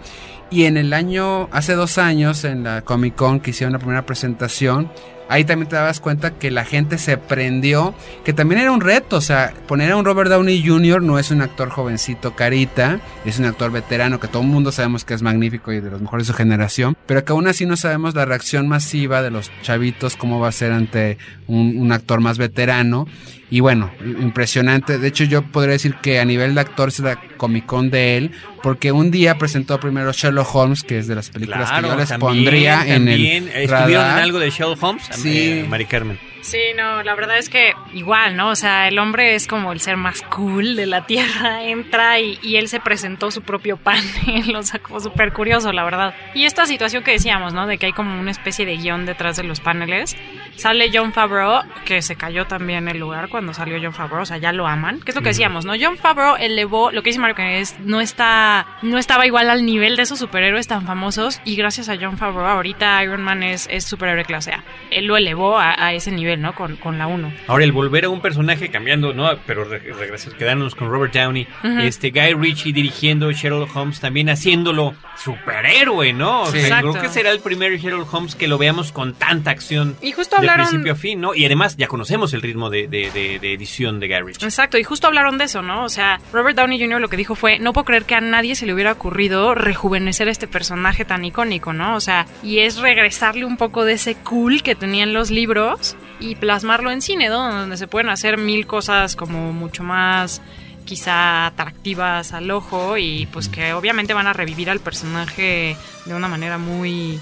Y en el año, hace dos años, en la Comic Con que hicieron la primera presentación, ahí también te dabas cuenta que la gente se prendió, que también era un reto, o sea, poner a un Robert Downey Jr. no es un actor jovencito carita, es un actor veterano que todo el mundo sabemos que es magnífico y de los mejores de su generación, pero que aún así no sabemos la reacción masiva de los chavitos, cómo va a ser ante un, un actor más veterano. Y bueno, impresionante. De hecho, yo podría decir que a nivel de actor es la Comic Con de él, porque un día presentó primero Sherlock Holmes, que es de las películas Claro, que yo les también, pondría en el ¿Estuvieron radar. en algo de Sherlock Holmes? Sí. Eh, Mari Carmen. Sí, no, la verdad es que igual, ¿no? O sea, el hombre es como el ser más cool de la Tierra, <laughs> entra y, y él se presentó su propio panel, <laughs> o sea, como súper curioso, la verdad. Y esta situación que decíamos, ¿no? De que hay como una especie de guion detrás de los paneles. Sale John Favreau, que se cayó también el lugar cuando salió John Favreau, o sea, ya lo aman. Que es lo que decíamos, ¿no? John Favreau elevó, lo que dice Mario que es, no está, no estaba igual al nivel de esos superhéroes tan famosos y gracias a John Favreau ahorita Iron Man es, es superhéroe clase A. Él lo elevó a, a ese nivel, ¿no? Con, con la 1. Ahora, el volver a un personaje cambiando, ¿no? Pero re- regresar, quedándonos con Robert Downey. Este, Guy Ritchie dirigiendo Sherlock Holmes, también haciéndolo superhéroe, ¿no? O sea, creo que será el primer Sherlock Holmes que lo veamos con tanta acción. Y justo de hablaron... principio a fin, ¿no? Y además ya conocemos el ritmo de, de- de- de edición de Guy Ritchie. Exacto, y justo hablaron de eso, ¿no? O sea, Robert Downey Jr. lo que dijo fue, no puedo creer que a nadie se le hubiera ocurrido rejuvenecer a este personaje tan icónico, ¿no? O sea, y es regresarle un poco de ese cool que tenían los libros y plasmarlo en cine, ¿no? Donde se pueden hacer mil cosas como mucho más quizá atractivas al ojo y pues que obviamente van a revivir al personaje de una manera muy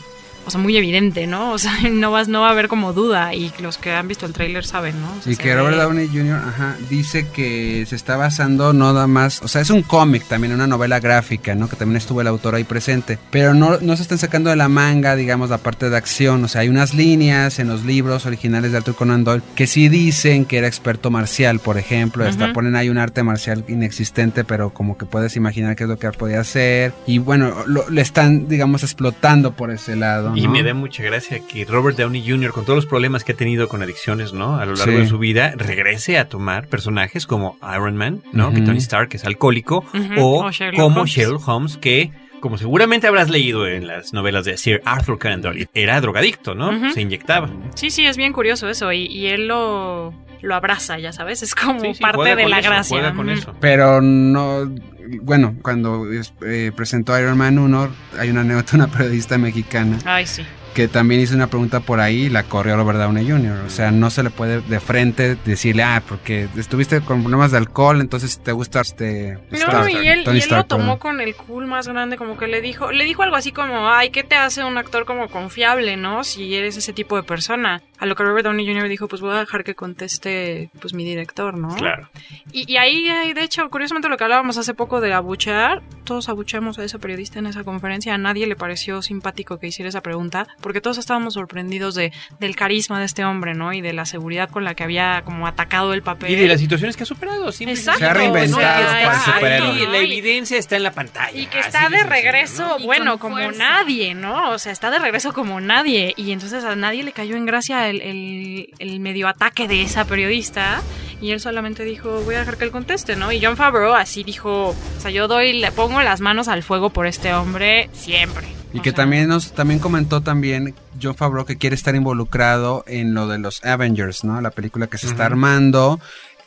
o sea, muy evidente, ¿no? O sea, <laughs> no vas no va a haber como duda y los que han visto el tráiler saben, ¿no? O sea, Y que Robert Downey Jr. Ajá, dice que se está basando no nada más, o sea, es un cómic también, una novela gráfica, ¿no? Que también estuvo el autor ahí presente, pero no, no se están sacando de la manga, digamos, la parte de acción, o sea, hay unas líneas en los libros originales de Arthur Conan Doyle que sí dicen que era experto marcial, por ejemplo, hasta Ujú. ponen ahí un arte marcial inexistente, pero como que puedes imaginar qué es lo que podía hacer, y bueno, lo- le están, digamos, explotando por ese lado. Y ¿no? me da mucha gracia que Robert Downey Jr., con todos los problemas que ha tenido con adicciones, ¿no? A lo largo Sí. de su vida, regrese a tomar personajes como Iron Man, ¿no? Que. Tony Stark es alcohólico, o, O Sherlock como Holmes. Sherlock Holmes, que, como seguramente habrás leído en las novelas de Sir Arthur Conan Doyle, era drogadicto, ¿no? Se inyectaba. Sí, sí, es bien curioso eso y, y él lo, lo abraza, ya sabes, es como Sí, sí, parte de con la eso, gracia. Juega con eso. Pero no, bueno, cuando eh, presentó Iron Man 1, hay una anécdota, una periodista mexicana Ay, sí. Que también hizo una pregunta por ahí y la corrió Robert Downey Jr. O sea, no se le puede de frente decirle, ah, porque estuviste con problemas de alcohol, entonces te gusta este... No, Stark, y él, Tony y él lo tomó con el cool más grande, como que le dijo, le dijo algo así como, ay, ¿qué te hace un actor como confiable, no? Si eres ese tipo de persona. A lo que Robert Downey Jr. dijo, pues voy a dejar que conteste, pues mi director, ¿no? Claro. Y, y ahí, ahí, de hecho, curiosamente lo que hablábamos hace poco de abuchear, todos abucheamos a ese periodista en esa conferencia, a nadie le pareció simpático que hiciera esa pregunta, porque todos estábamos sorprendidos de, del carisma de este hombre, ¿no? Y de la seguridad con la que había como atacado el papel. Y de las situaciones que ha superado. simple y Exacto, Se ha reinventado o sea, para Y ¿no? la evidencia está en la pantalla. y que está de sencillo, regreso, ¿no? Bueno, como fuerza. nadie, ¿no? O sea, está de regreso como nadie. Y entonces a nadie le cayó en gracia el, el, el medio ataque de esa periodista. Y él solamente dijo, voy a dejar que él conteste, ¿no? Y John Favreau así dijo, o sea, yo doy, le pongo las manos al fuego por este hombre siempre. Y O que sea, también nos también comentó también John Favreau que quiere estar involucrado en lo de los Avengers, ¿no? La película que se está armando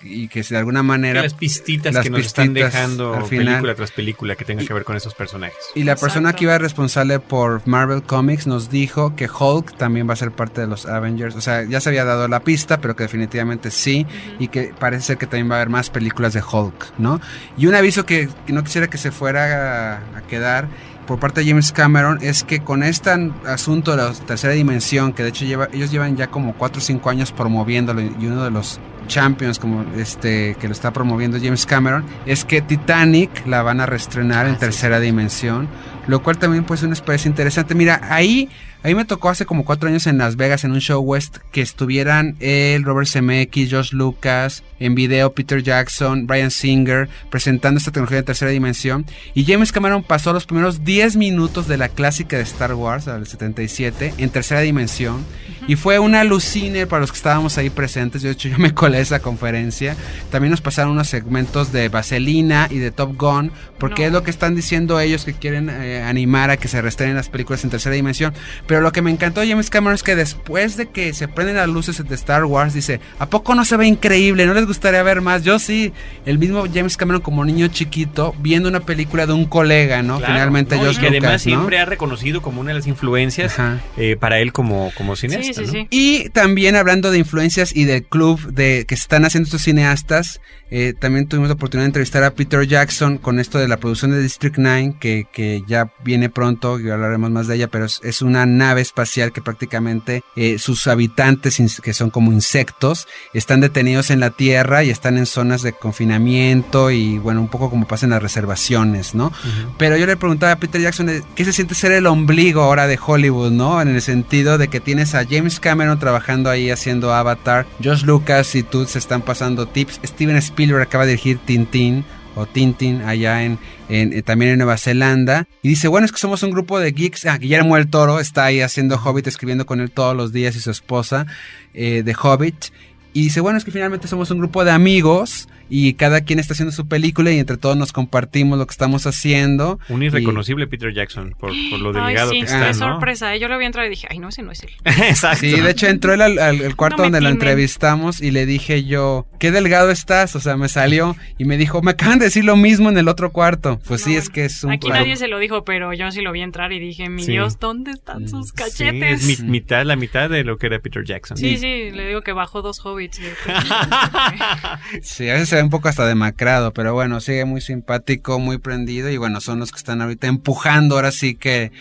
y que si de alguna manera las pistitas las que nos están dejando al final. película tras película que tenga que ver con esos personajes. Y la persona que iba responsable por Marvel Comics nos dijo que Hulk también va a ser parte de los Avengers. O sea, ya se había dado la pista, pero que definitivamente sí. Y que parece ser que también va a haber más películas de Hulk, ¿no? Y un aviso que, que no quisiera que se fuera a, a quedar. Por parte de James Cameron es que con este asunto de la tercera dimensión, que de hecho lleva, ellos llevan ya como 4 o 5 años promoviéndolo y uno de los champions como este que lo está promoviendo James Cameron es que Titanic la van a reestrenar en tercera dimensión lo cual también pues una interesante. Mira ahí Ahí me tocó hace como cuatro años en Las Vegas en un show West que estuvieran el Robert Zemeckis, Josh Lucas, en video Peter Jackson, Brian Singer presentando esta tecnología de tercera dimensión y James Cameron pasó los primeros 10 minutos de la clásica de Star Wars del 77 en tercera dimensión y fue una alucine para los que estábamos ahí presentes. Yo, de hecho, yo me colé esa conferencia. También nos pasaron unos segmentos de Vaselina y de Top Gun, porque es lo que están diciendo ellos que quieren eh, animar a que se restrenen las películas en tercera dimensión. Pero lo que me encantó de James Cameron es que después de que se prenden las luces de Star Wars, dice: ¿A poco no se ve increíble? ¿No les gustaría ver más? Yo sí. El mismo James Cameron, como niño chiquito, viendo una película de un colega, ¿no? Finalmente, no, y que además siempre ha reconocido como una de las influencias eh, para él como, como cineasta. Y también hablando de influencias y del club de que están haciendo estos cineastas, eh, también tuvimos la oportunidad de entrevistar a Peter Jackson con esto de la producción de District 9, que, que ya viene pronto, y hablaremos más de ella, pero es, una nave espacial que prácticamente eh, sus habitantes, que son como insectos, están detenidos en la Tierra y están en zonas de confinamiento y bueno, un poco como pasan las reservaciones, ¿no? Pero yo le preguntaba a Peter Jackson, ¿qué se siente ser el ombligo ahora de Hollywood, ¿no? En el sentido de que tienes a James Cameron trabajando ahí haciendo Avatar, Josh Lucas y tú se están pasando tips, Steven Spielberg Spielberg acaba de dirigir Tintín o Tintin allá en, eh, también en Nueva Zelanda. Y dice bueno es que somos un grupo de geeks ah, Guillermo el Toro está ahí haciendo Hobbit escribiendo con él todos los días y su esposa eh, de Hobbit y dice bueno es que finalmente somos un grupo de amigos y cada quien está haciendo su película y entre todos nos compartimos lo que estamos haciendo. Un irreconocible Peter Jackson por, lo delgado que está. Qué sorpresa, ¿eh? yo lo vi entrar y dije, ay, no, ese no es él. <laughs> Exacto. Sí, de hecho entró él al, cuarto donde lo entrevistamos y le dije yo, qué delgado estás, o sea, me salió y me dijo, me acaban de decir lo mismo en el otro cuarto. Pues sí, es que es un... Aquí nadie se lo dijo, pero yo sí lo vi entrar y dije, mi Dios, ¿dónde están sus cachetes? Sí, es mitad, la mitad de lo que era Peter Jackson. Sí, sí, le digo que bajó dos <laughs> sí, a veces se un poco hasta demacrado, pero bueno, sigue muy simpático, muy prendido y bueno, son los que están ahorita empujando ahora sí que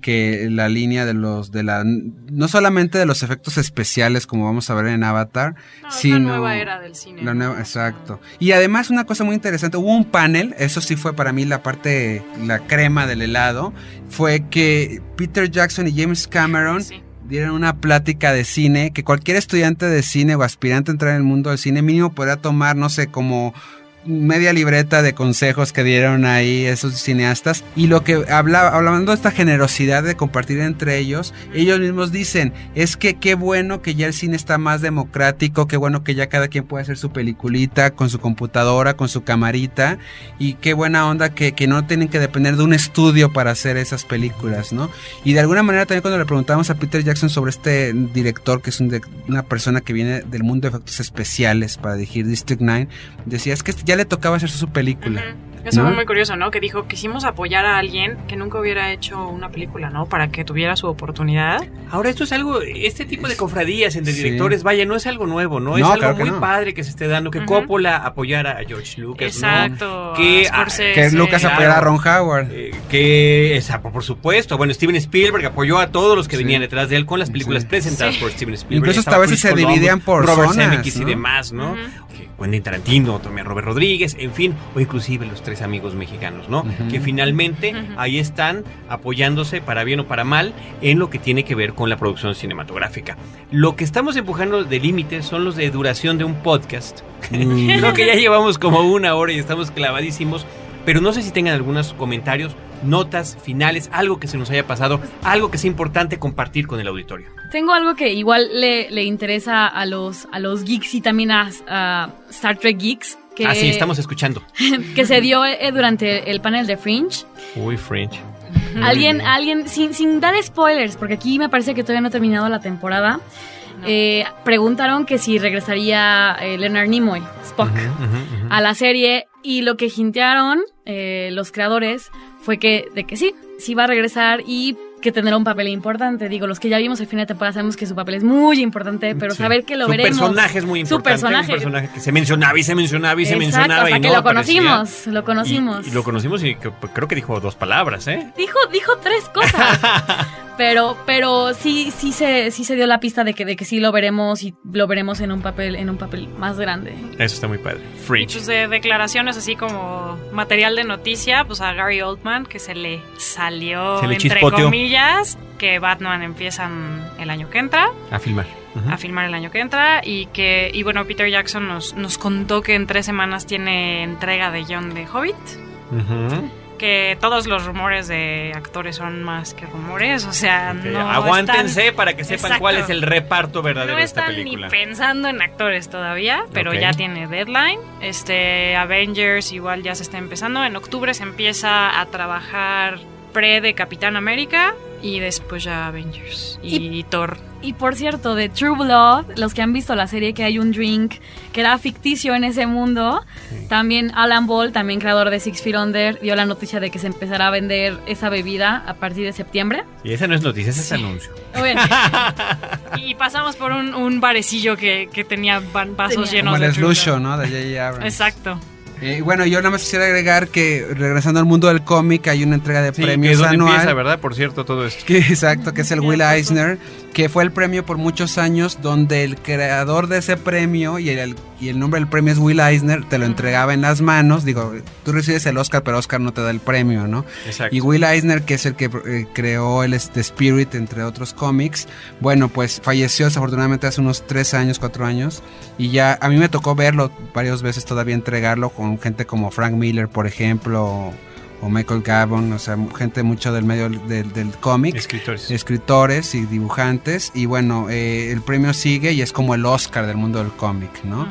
que la línea de los de la no solamente de los efectos especiales como vamos a ver en Avatar, sino la nueva era del cine. La nueva, exacto. Y además una cosa muy interesante, hubo un panel, eso sí fue para mí la parte la crema del helado, fue que Peter Jackson y James Cameron dieron una plática de cine que cualquier estudiante de cine o aspirante a entrar en el mundo del cine mínimo podrá tomar, no sé, como media libreta de consejos que dieron ahí esos cineastas y lo que hablaba, hablando de esta generosidad de compartir entre ellos, ellos mismos dicen, es que qué bueno que ya el cine está más democrático, qué bueno que ya cada quien puede hacer su peliculita con su computadora, con su camarita y qué buena onda que, que no tienen que depender de un estudio para hacer esas películas, ¿no? Y de alguna manera también cuando le preguntamos a Peter Jackson sobre este director que es una persona que viene del mundo de efectos especiales para dirigir District 9, decía, es que este ya le tocaba hacer su película. Eso fue muy curioso, ¿no? Que dijo, quisimos apoyar a alguien que nunca hubiera hecho una película, ¿no? Para que tuviera su oportunidad. Ahora, esto es algo, este tipo de cofradías entre directores, vaya, no es algo nuevo, ¿no? Es algo muy padre que se esté dando, que Coppola apoyara a George Lucas, Exacto. Que, que Lucas apoyara a Ron Howard. Eh, que, por supuesto, bueno, Steven Spielberg apoyó a todos los que venían detrás de él con las películas presentadas por Steven Spielberg. Incluso hasta a veces se dividían por Robert zonas, y demás, ¿no? Quentin Tarantino, también Robert Rodríguez, en fin, o inclusive los tres amigos mexicanos, ¿no? Que finalmente ahí están apoyándose para bien o para mal en lo que tiene que ver con la producción cinematográfica. Lo que estamos empujando de límites son los de duración de un podcast. Mm. <laughs> Creo que ya llevamos como una hora y estamos clavadísimos, pero no sé si tengan algunos comentarios notas finales, algo que se nos haya pasado, algo que sea importante compartir con el auditorio. Tengo algo que igual le, interesa a los, a los geeks y también a, Star Trek Geeks. Que, ah, sí, estamos escuchando. <laughs> que se dio eh, durante el panel de Fringe. Uy, Fringe. Alguien, alguien, sin, sin dar spoilers, porque aquí me parece que todavía no ha terminado la temporada. Eh, preguntaron que si regresaría eh, Leonard Nimoy, Spock, a la serie y lo que hintearon los creadores fue que de que sí, sí va a regresar y que tendrá un papel importante. Digo, los que ya vimos el fin de temporada sabemos que su papel es muy importante, pero saber que lo su veremos. personaje es muy Su importante. personaje. Un personaje que se mencionaba y se mencionaba y se Exacto, mencionaba hasta y que no lo aparecía. conocimos, lo conocimos. Y, y lo conocimos y que- creo que dijo dos palabras, ¿eh? Dijo, dijo tres cosas. <laughs> pero, pero sí, sí se, sí se dio la pista de que, de que sí lo veremos y lo veremos en un papel, en un papel más grande. Eso está muy padre. Y Fringe. pues de declaraciones así como material de noticia, pues a Gary Oldman que se le salió Se le entre chispoteó. comillas que Batman empiezan el año que entra, A filmar. A filmar el año que entra y que y bueno Peter Jackson nos, nos contó que en tres semanas tiene entrega de John de Hobbit. Ujú. Que todos los rumores de actores son más que rumores, o sea, Ok, no Aguántense están- para que sepan Exacto. cuál es el reparto verdadero No de esta están ni película. pensando en actores todavía, pero ya tiene deadline. Este Avengers igual ya se está empezando. En octubre se empieza a trabajar pre de Capitán América y después ya Avengers y, Thor. Y por cierto, de True Blood, los que han visto la serie que hay un drink que era ficticio en ese mundo, también Alan Ball, también creador de Six Feet Under, dio la noticia de que se empezará a vender esa bebida a partir de septiembre. Y esa no es noticia, ese es anuncio. <laughs> Bueno, <laughs> Y pasamos por un, un barecillo que, que tenía vasos Tenía. llenos Como de el True Slush Blood. ¿no? De. Abrams. Exacto. Eh, bueno, yo nada más quisiera agregar que regresando al mundo del cómic hay una entrega de Sí, que es premios donde anual. empieza, ¿verdad? Por cierto, todo esto. Que, exacto, que es el Will Eisner, que fue el premio por muchos años donde el creador de ese premio y el, y el nombre del premio es Will Eisner, te lo entregaba en las manos, digo, tú recibes el Oscar, pero Oscar no te da el premio, ¿no? Exacto. Y Will Eisner, que es el que eh, creó el este, Spirit, entre otros cómics, bueno, pues falleció desafortunadamente hace unos tres años, cuatro años, y ya a mí me tocó verlo varias veces todavía entregarlo con gente como Frank Miller, por ejemplo, o, Michael Gabon, o sea, gente mucho del medio del, del cómic. Escritores. escritores y dibujantes. Y bueno eh, el premio sigue y es como el Oscar del mundo del cómic no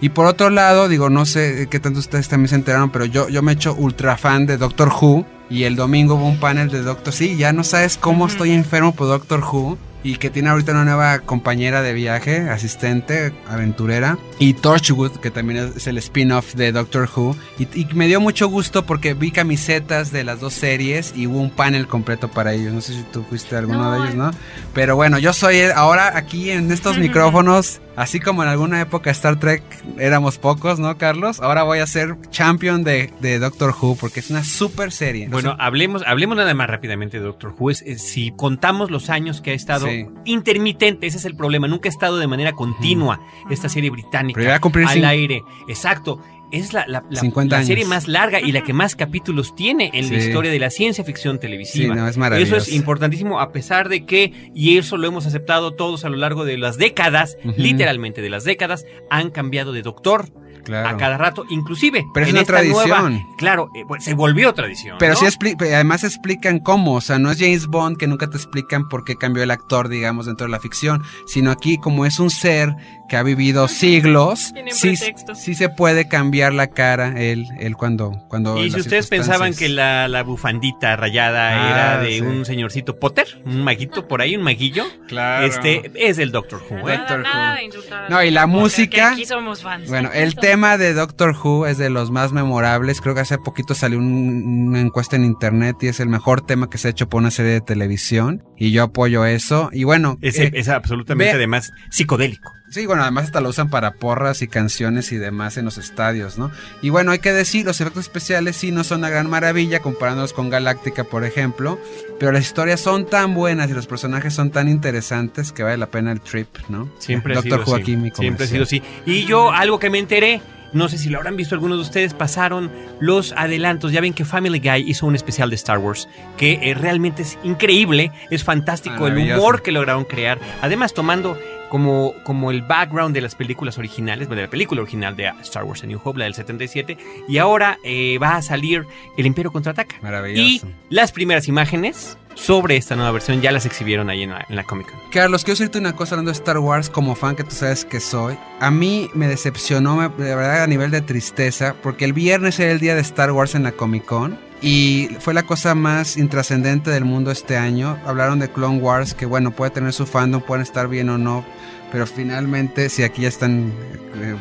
y por otro lado digo no sé qué tanto ustedes también se enteraron pero yo yo me he hecho ultra fan de Doctor Who y el domingo hubo un panel de Doctor sí ya no sabes cómo estoy enfermo por Doctor Who y que tiene ahorita una nueva compañera de viaje, asistente, aventurera, y Torchwood, que también es, el spin-off de Doctor Who, y, y me dio mucho gusto porque vi camisetas de las dos series y hubo un panel completo para ellos. No sé si tú fuiste alguno No, de ellos, ¿no? Pero bueno, yo soy ahora aquí en estos micrófonos, así como en alguna época Star Trek éramos pocos, ¿no, Carlos? Ahora voy a ser champion de, de Doctor Who porque es una super serie. Bueno, hablemos, hablemos nada más rápidamente de Doctor Who. Es- es- si contamos los años que ha estado Sí. intermitente, ese es el problema. Nunca ha estado de manera continua esta serie británica Pero ya va a cumplir al aire. Exacto. Es la, la, la- 50 la años. serie más larga y la que más capítulos tiene en la Sí. historia de la ciencia ficción sí, televisiva. no, es maravilloso. Eso es importantísimo a pesar de que, y eso lo hemos aceptado todos a lo largo de las décadas, literalmente de las décadas, han cambiado de doctor Claro. a cada rato, inclusive. Pero es en una esta tradición. nueva- claro, eh, pues, se volvió tradición. Pero ¿no? sí expli- además explican cómo, o sea, no es James Bond que nunca te explican por qué cambió el actor, digamos, dentro de la ficción, sino aquí como es un ser que ha vivido siglos, <laughs> Tienen sí, pretexto. sí se puede cambiar la cara él, él cuando, cuando Y si ustedes pensaban que la, la bufandita rayada Ah, era de sí. un señorcito Potter, un maguito por ahí, un maguillo, Claro. este es el Doctor Who. ¿eh? Nada, Doctor nada Who. No, y la Potter, música- que Aquí somos fans. Bueno, el tema de Doctor Who es de los más memorables. Creo que hace poquito salió un- una encuesta en internet y es el mejor tema que se ha hecho por una serie de televisión. Y yo apoyo eso. Y bueno, Es, eh, es absolutamente ve- además psicodélico. Sí, bueno, además hasta lo usan para porras y canciones y demás en los estadios, ¿no? Y bueno, hay que decir, los efectos especiales sí no son una gran maravilla comparándolos con Galáctica, por ejemplo, pero las historias son tan buenas y los personajes son tan interesantes que vale la pena el trip, ¿no? Siempre <laughs> Doctor aquí, mi Siempre ha sido así. Y yo, algo que me enteré, no sé si lo habrán visto algunos de ustedes, pasaron los adelantos. Ya ven que Family Guy hizo un especial de Star Wars que eh, realmente es increíble, es fantástico el humor que lograron crear. Además, tomando como, como el background de las películas originales, de la película original de Star Wars A New Hope, la del 77. Y ahora eh, va a salir El Imperio Contraataca. Y Maravilloso. las primeras imágenes sobre esta nueva versión ya las exhibieron ahí en la, Comic Con. Carlos, quiero decirte una cosa hablando de Star Wars, como fan que tú sabes que soy. A mí me decepcionó, de verdad, a nivel de tristeza, porque el viernes era el día de Star Wars en la Comic Con. Y fue la cosa más intrascendente del mundo este año. Hablaron de Clone Wars, que bueno, puede tener su fandom, pueden estar bien o no. Pero finalmente, si aquí ya están eh,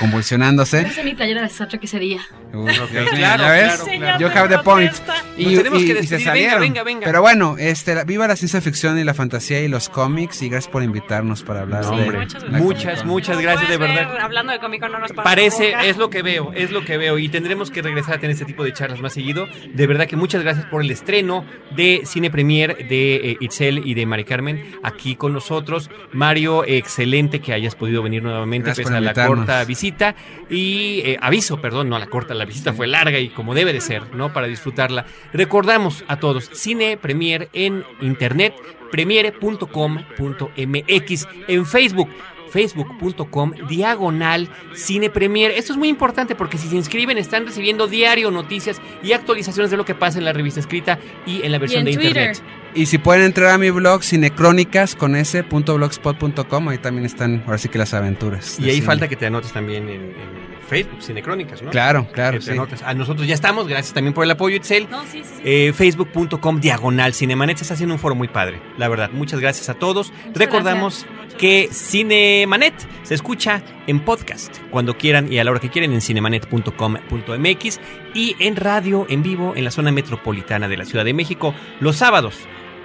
convulsionándose. <laughs> Puse mi playera de Star Trek ese día. Dios mío, claro, ¿ya ves? claro, claro. You have the point. Nos tenemos que se despedir. Venga, salieron. venga, venga. Pero bueno, este, la- viva la ciencia ficción y la fantasía y los cómics y gracias por invitarnos para hablar No, de hombre, muchas muchas, gracias de verdad. ver, hablando de Comic Con no nos Parece, es lo que veo, es lo que veo y tendremos que regresar a tener este tipo de charlas más seguido. De verdad que muchas gracias por el estreno de Cine Premier de eh, Itzel y de Mari Carmen aquí con nosotros. Mario, excelente que hayas podido venir nuevamente Gracias pese a la corta visita y eh, aviso, perdón, no la corta, la visita fue larga y como debe de ser, ¿no? Para disfrutarla. Recordamos a todos, Cine Premier en internet, premiere.com.mx en Facebook facebook.com diagonal cine premier. Esto es muy importante porque si se inscriben están recibiendo diario noticias y actualizaciones de lo que pasa en la revista escrita y en la Y versión en de Twitter. internet. Y si pueden entrar a mi blog cinecrónicas con ese punto blogspot.com, ahí también están ahora sí que las aventuras. Y ahí cine. falta que te anotes también en, en Facebook, Cinecrónicas, ¿no? Claro, claro, Que te sí. anotes. A nosotros ya estamos, gracias también por el apoyo, Itzel. No, sí, sí, sí. Eh, Facebook.com diagonal Cinemanet se está haciendo un foro muy padre, la verdad. Muchas gracias a todos. Recordamos que Cinemanet se escucha en podcast cuando quieran y a la hora que quieran en cinemanet.com.mx y en radio en vivo en la zona metropolitana de la Ciudad de México los sábados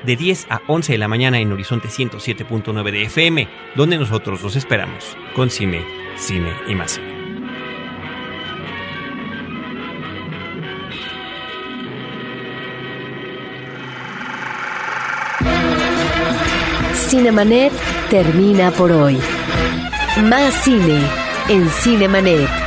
de 10 a 11 de la mañana en Horizonte 107.9 de FM, donde nosotros los esperamos con cine, cine y más cine. Cinemanet termina por hoy. Más cine en Cinemanet.